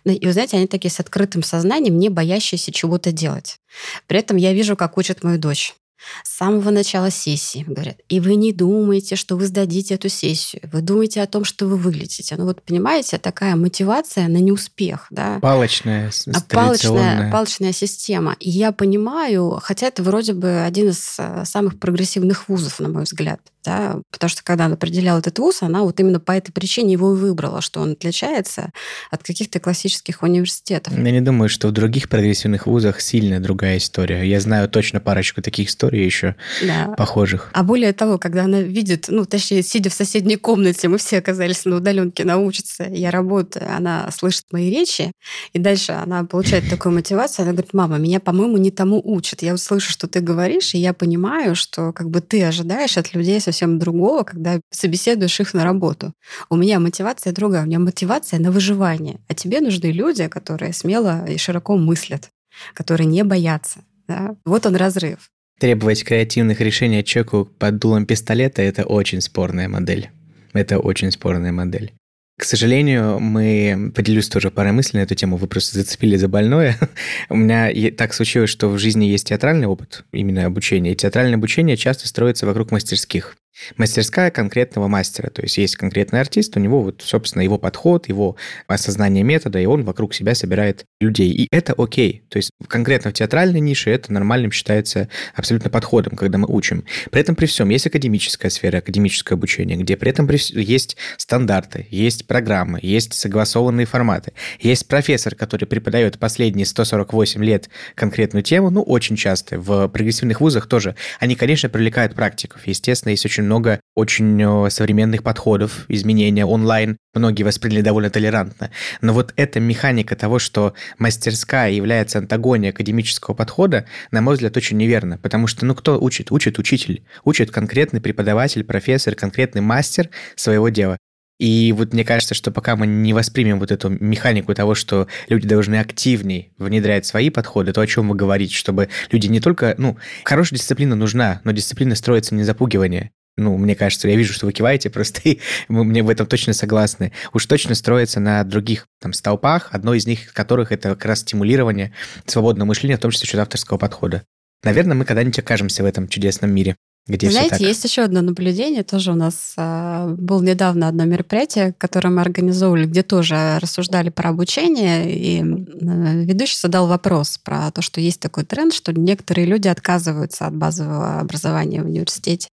Ну, и вы знаете, они такие с открытым сознанием, не боящиеся чего-то делать. При этом я вижу, как учат мою дочь с самого начала сессии говорят, и вы не думаете, что вы сдадите эту сессию, вы думаете о том, что вы вылетите. Ну вот понимаете, такая мотивация на неуспех, да? Палочная, а палочная, палочная система. И я понимаю, хотя это вроде бы один из э, самых прогрессивных вузов, на мой взгляд, да, потому что когда она определяла этот вуз, она вот именно по этой причине его и выбрала, что он отличается от каких-то классических университетов. Я не думаю, что в других прогрессивных вузах сильно другая история. Я знаю точно парочку таких историй еще да. похожих. А более того, когда она видит, ну, точнее, сидя в соседней комнате, мы все оказались на удаленке научиться, я работаю, она слышит мои речи, и дальше она получает такую мотивацию, она говорит, мама, меня, по-моему, не тому учат. Я услышу, что ты говоришь, и я понимаю, что как бы ты ожидаешь от людей совсем совсем другого, когда собеседуешь их на работу. У меня мотивация другая, у меня мотивация на выживание. А тебе нужны люди, которые смело и широко мыслят. которые не боятся. Да? Вот он разрыв. Требовать креативных решений от человека под дулом пистолета – это очень спорная модель. Это очень спорная модель. К сожалению, мы поделюсь тоже парой мыслей на эту тему. Вы просто зацепили за больное. У меня так случилось, что в жизни есть театральный опыт, именно обучение. И театральное обучение часто строится вокруг мастерских. Мастерская конкретного мастера. То есть есть конкретный артист, у него вот, собственно, его подход, его осознание метода, и он вокруг себя собирает людей. И это окей. То есть конкретно в театральной нише это нормальным считается абсолютно подходом, когда мы учим. При этом при всем есть академическая сфера, академическое обучение, где при этом есть стандарты, есть программы, есть согласованные форматы. Есть профессор, который преподает последние 148 лет конкретную тему, ну, очень часто. В прогрессивных вузах тоже. Они, конечно, привлекают практиков. Естественно, есть очень много очень э, современных подходов, изменения онлайн. Многие восприняли довольно толерантно. Но вот эта механика того, что мастерская является антагонией академического подхода, на мой взгляд, очень неверно. Потому что, ну, кто учит? Учит учитель. Учит конкретный преподаватель, профессор, конкретный мастер своего дела. И вот мне кажется, что пока мы не воспримем вот эту механику того, что люди должны активнее внедрять свои подходы, то, о чем вы говорите, чтобы люди не только... Ну, хорошая дисциплина нужна, но дисциплина строится не запугивание. Ну, мне кажется, я вижу, что вы киваете, просто мы мне в этом точно согласны. Уж точно строится на других там столпах, одно из них которых это как раз стимулирование свободного мышления, в том числе счет авторского подхода. Наверное, мы когда-нибудь окажемся в этом чудесном мире. Где Знаете, есть еще одно наблюдение, тоже у нас а, был недавно одно мероприятие, которое мы организовывали, где тоже рассуждали про обучение, и э, ведущий задал вопрос про то, что есть такой тренд, что некоторые люди отказываются от базового образования в университете.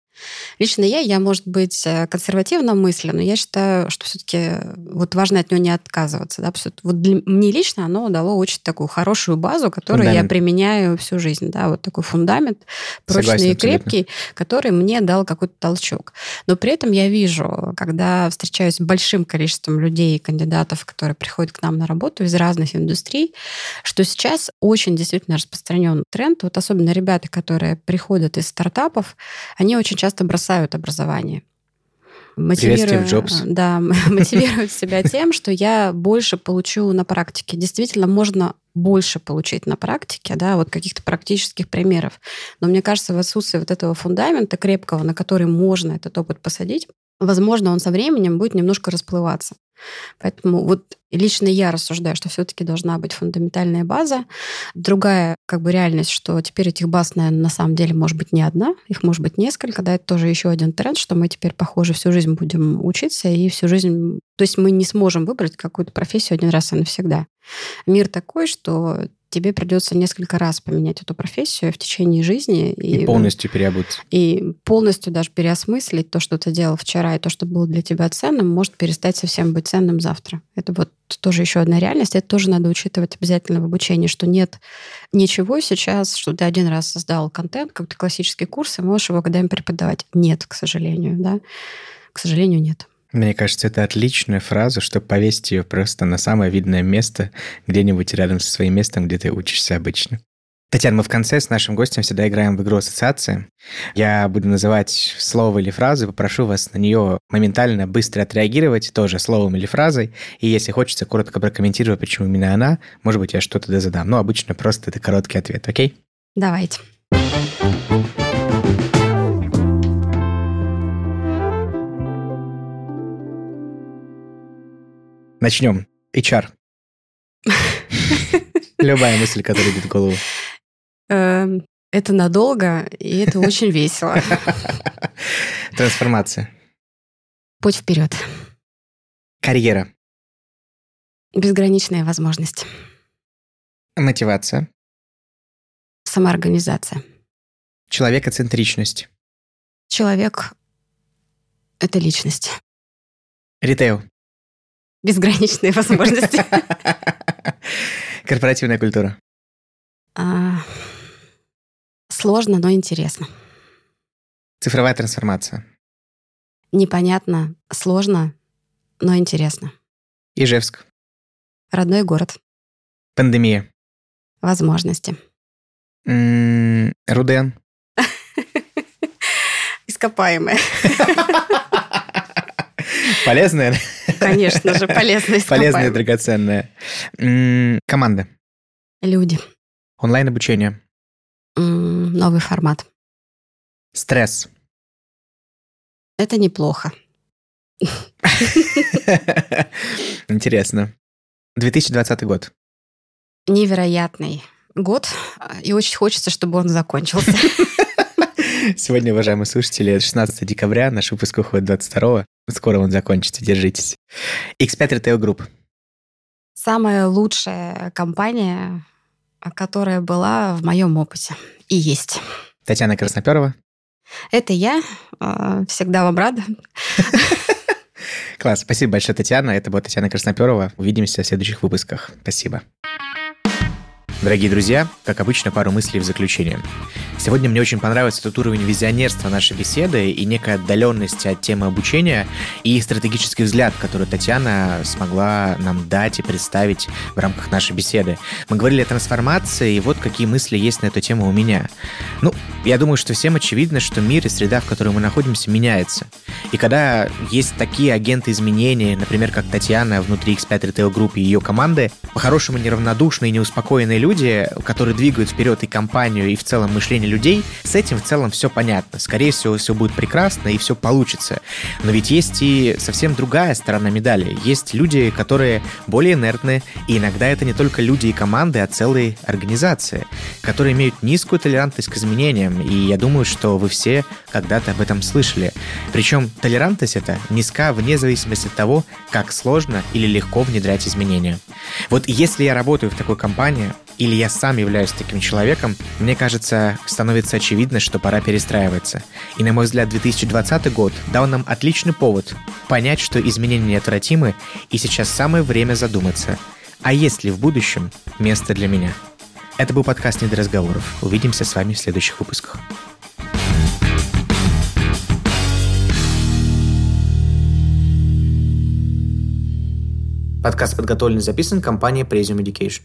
Лично я, я, может быть, э, консервативно мыслю, но я считаю, что все-таки э, вот важно от него не отказываться. Да? Вот для, мне лично оно дало очень такую хорошую базу, которую фундамент. я применяю всю жизнь. Да? Вот такой фундамент, прочный Согласен, и крепкий, абсолютно. который мне дал какой-то толчок. Но при этом я вижу, когда встречаюсь с большим количеством людей, кандидатов, которые приходят к нам на работу из разных индустрий, что сейчас очень действительно распространен тренд. Вот особенно ребята, которые приходят из стартапов, они очень часто бросают образование. Мотивируя, Джобс. Да, мотивируют себя тем, что я больше получу на практике. Действительно, можно больше получить на практике, да, вот каких-то практических примеров. Но мне кажется, в отсутствии вот этого фундамента крепкого, на который можно этот опыт посадить, возможно, он со временем будет немножко расплываться. Поэтому вот лично я рассуждаю, что все-таки должна быть фундаментальная база. Другая как бы реальность, что теперь этих баз, наверное, на самом деле может быть не одна, их может быть несколько. Да, это тоже еще один тренд, что мы теперь, похоже, всю жизнь будем учиться и всю жизнь... То есть мы не сможем выбрать какую-то профессию один раз и навсегда. Мир такой, что тебе придется несколько раз поменять эту профессию в течение жизни. И, и полностью переобуться. И полностью даже переосмыслить то, что ты делал вчера, и то, что было для тебя ценным, может перестать совсем быть ценным завтра. Это вот тоже еще одна реальность. Это тоже надо учитывать обязательно в обучении, что нет ничего сейчас, что ты один раз создал контент, как-то классический курс, и можешь его когда-нибудь преподавать. Нет, к сожалению, да. К сожалению, нет. Мне кажется, это отличная фраза, чтобы повесить ее просто на самое видное место, где-нибудь рядом со своим местом, где ты учишься обычно. Татьяна, мы в конце с нашим гостем всегда играем в игру ассоциации. Я буду называть слово или фразу, попрошу вас на нее моментально быстро отреагировать, тоже словом или фразой. И если хочется коротко прокомментировать, почему именно она, может быть, я что-то да задам. Но обычно просто это короткий ответ, окей? Давайте. Начнем. HR. Любая мысль, которая идет в голову. Эм, это надолго, и это очень весело. Трансформация. Путь вперед. Карьера. Безграничная возможность. Мотивация. Самоорганизация. Человекоцентричность. Человек — это личность. Ритейл безграничные возможности. Корпоративная культура. А, сложно, но интересно. Цифровая трансформация. Непонятно, сложно, но интересно. Ижевск. Родной город. Пандемия. Возможности. Руден. Ископаемые. Полезная? Конечно же, полезная Полезная, драгоценная. Команда. Люди. Онлайн-обучение. Новый формат. Стресс. Это неплохо. Интересно. 2020 год. Невероятный год, и очень хочется, чтобы он закончился. Сегодня, уважаемые слушатели, 16 декабря, наш выпуск выходит 22 Скоро он закончится, держитесь. X5 Retail Group. Самая лучшая компания, которая была в моем опыте и есть. Татьяна Красноперова. Это я. А, всегда вам рада. Класс. Спасибо большое, Татьяна. Это была Татьяна Красноперова. Увидимся в следующих выпусках. Спасибо. Дорогие друзья, как обычно, пару мыслей в заключение. Сегодня мне очень понравился тот уровень визионерства нашей беседы и некая отдаленность от темы обучения и стратегический взгляд, который Татьяна смогла нам дать и представить в рамках нашей беседы. Мы говорили о трансформации, и вот какие мысли есть на эту тему у меня. Ну, я думаю, что всем очевидно, что мир и среда, в которой мы находимся, меняется. И когда есть такие агенты изменений, например, как Татьяна внутри X5 Retail Group и ее команды, по-хорошему неравнодушные и неуспокоенные люди, которые двигают вперед и компанию, и в целом мышление людей, с этим в целом все понятно. Скорее всего, все будет прекрасно и все получится. Но ведь есть и совсем другая сторона медали. Есть люди, которые более инертны, и иногда это не только люди и команды, а целые организации, которые имеют низкую толерантность к изменениям. И я думаю, что вы все когда-то об этом слышали. Причем толерантность эта низка вне зависимости от того, как сложно или легко внедрять изменения. Вот если я работаю в такой компании, или я сам являюсь таким человеком, мне кажется, становится очевидно, что пора перестраиваться. И, на мой взгляд, 2020 год дал нам отличный повод понять, что изменения неотвратимы, и сейчас самое время задуматься, а есть ли в будущем место для меня? Это был подкаст «Не разговоров». Увидимся с вами в следующих выпусках. Подкаст подготовлен и записан компанией Presium Education.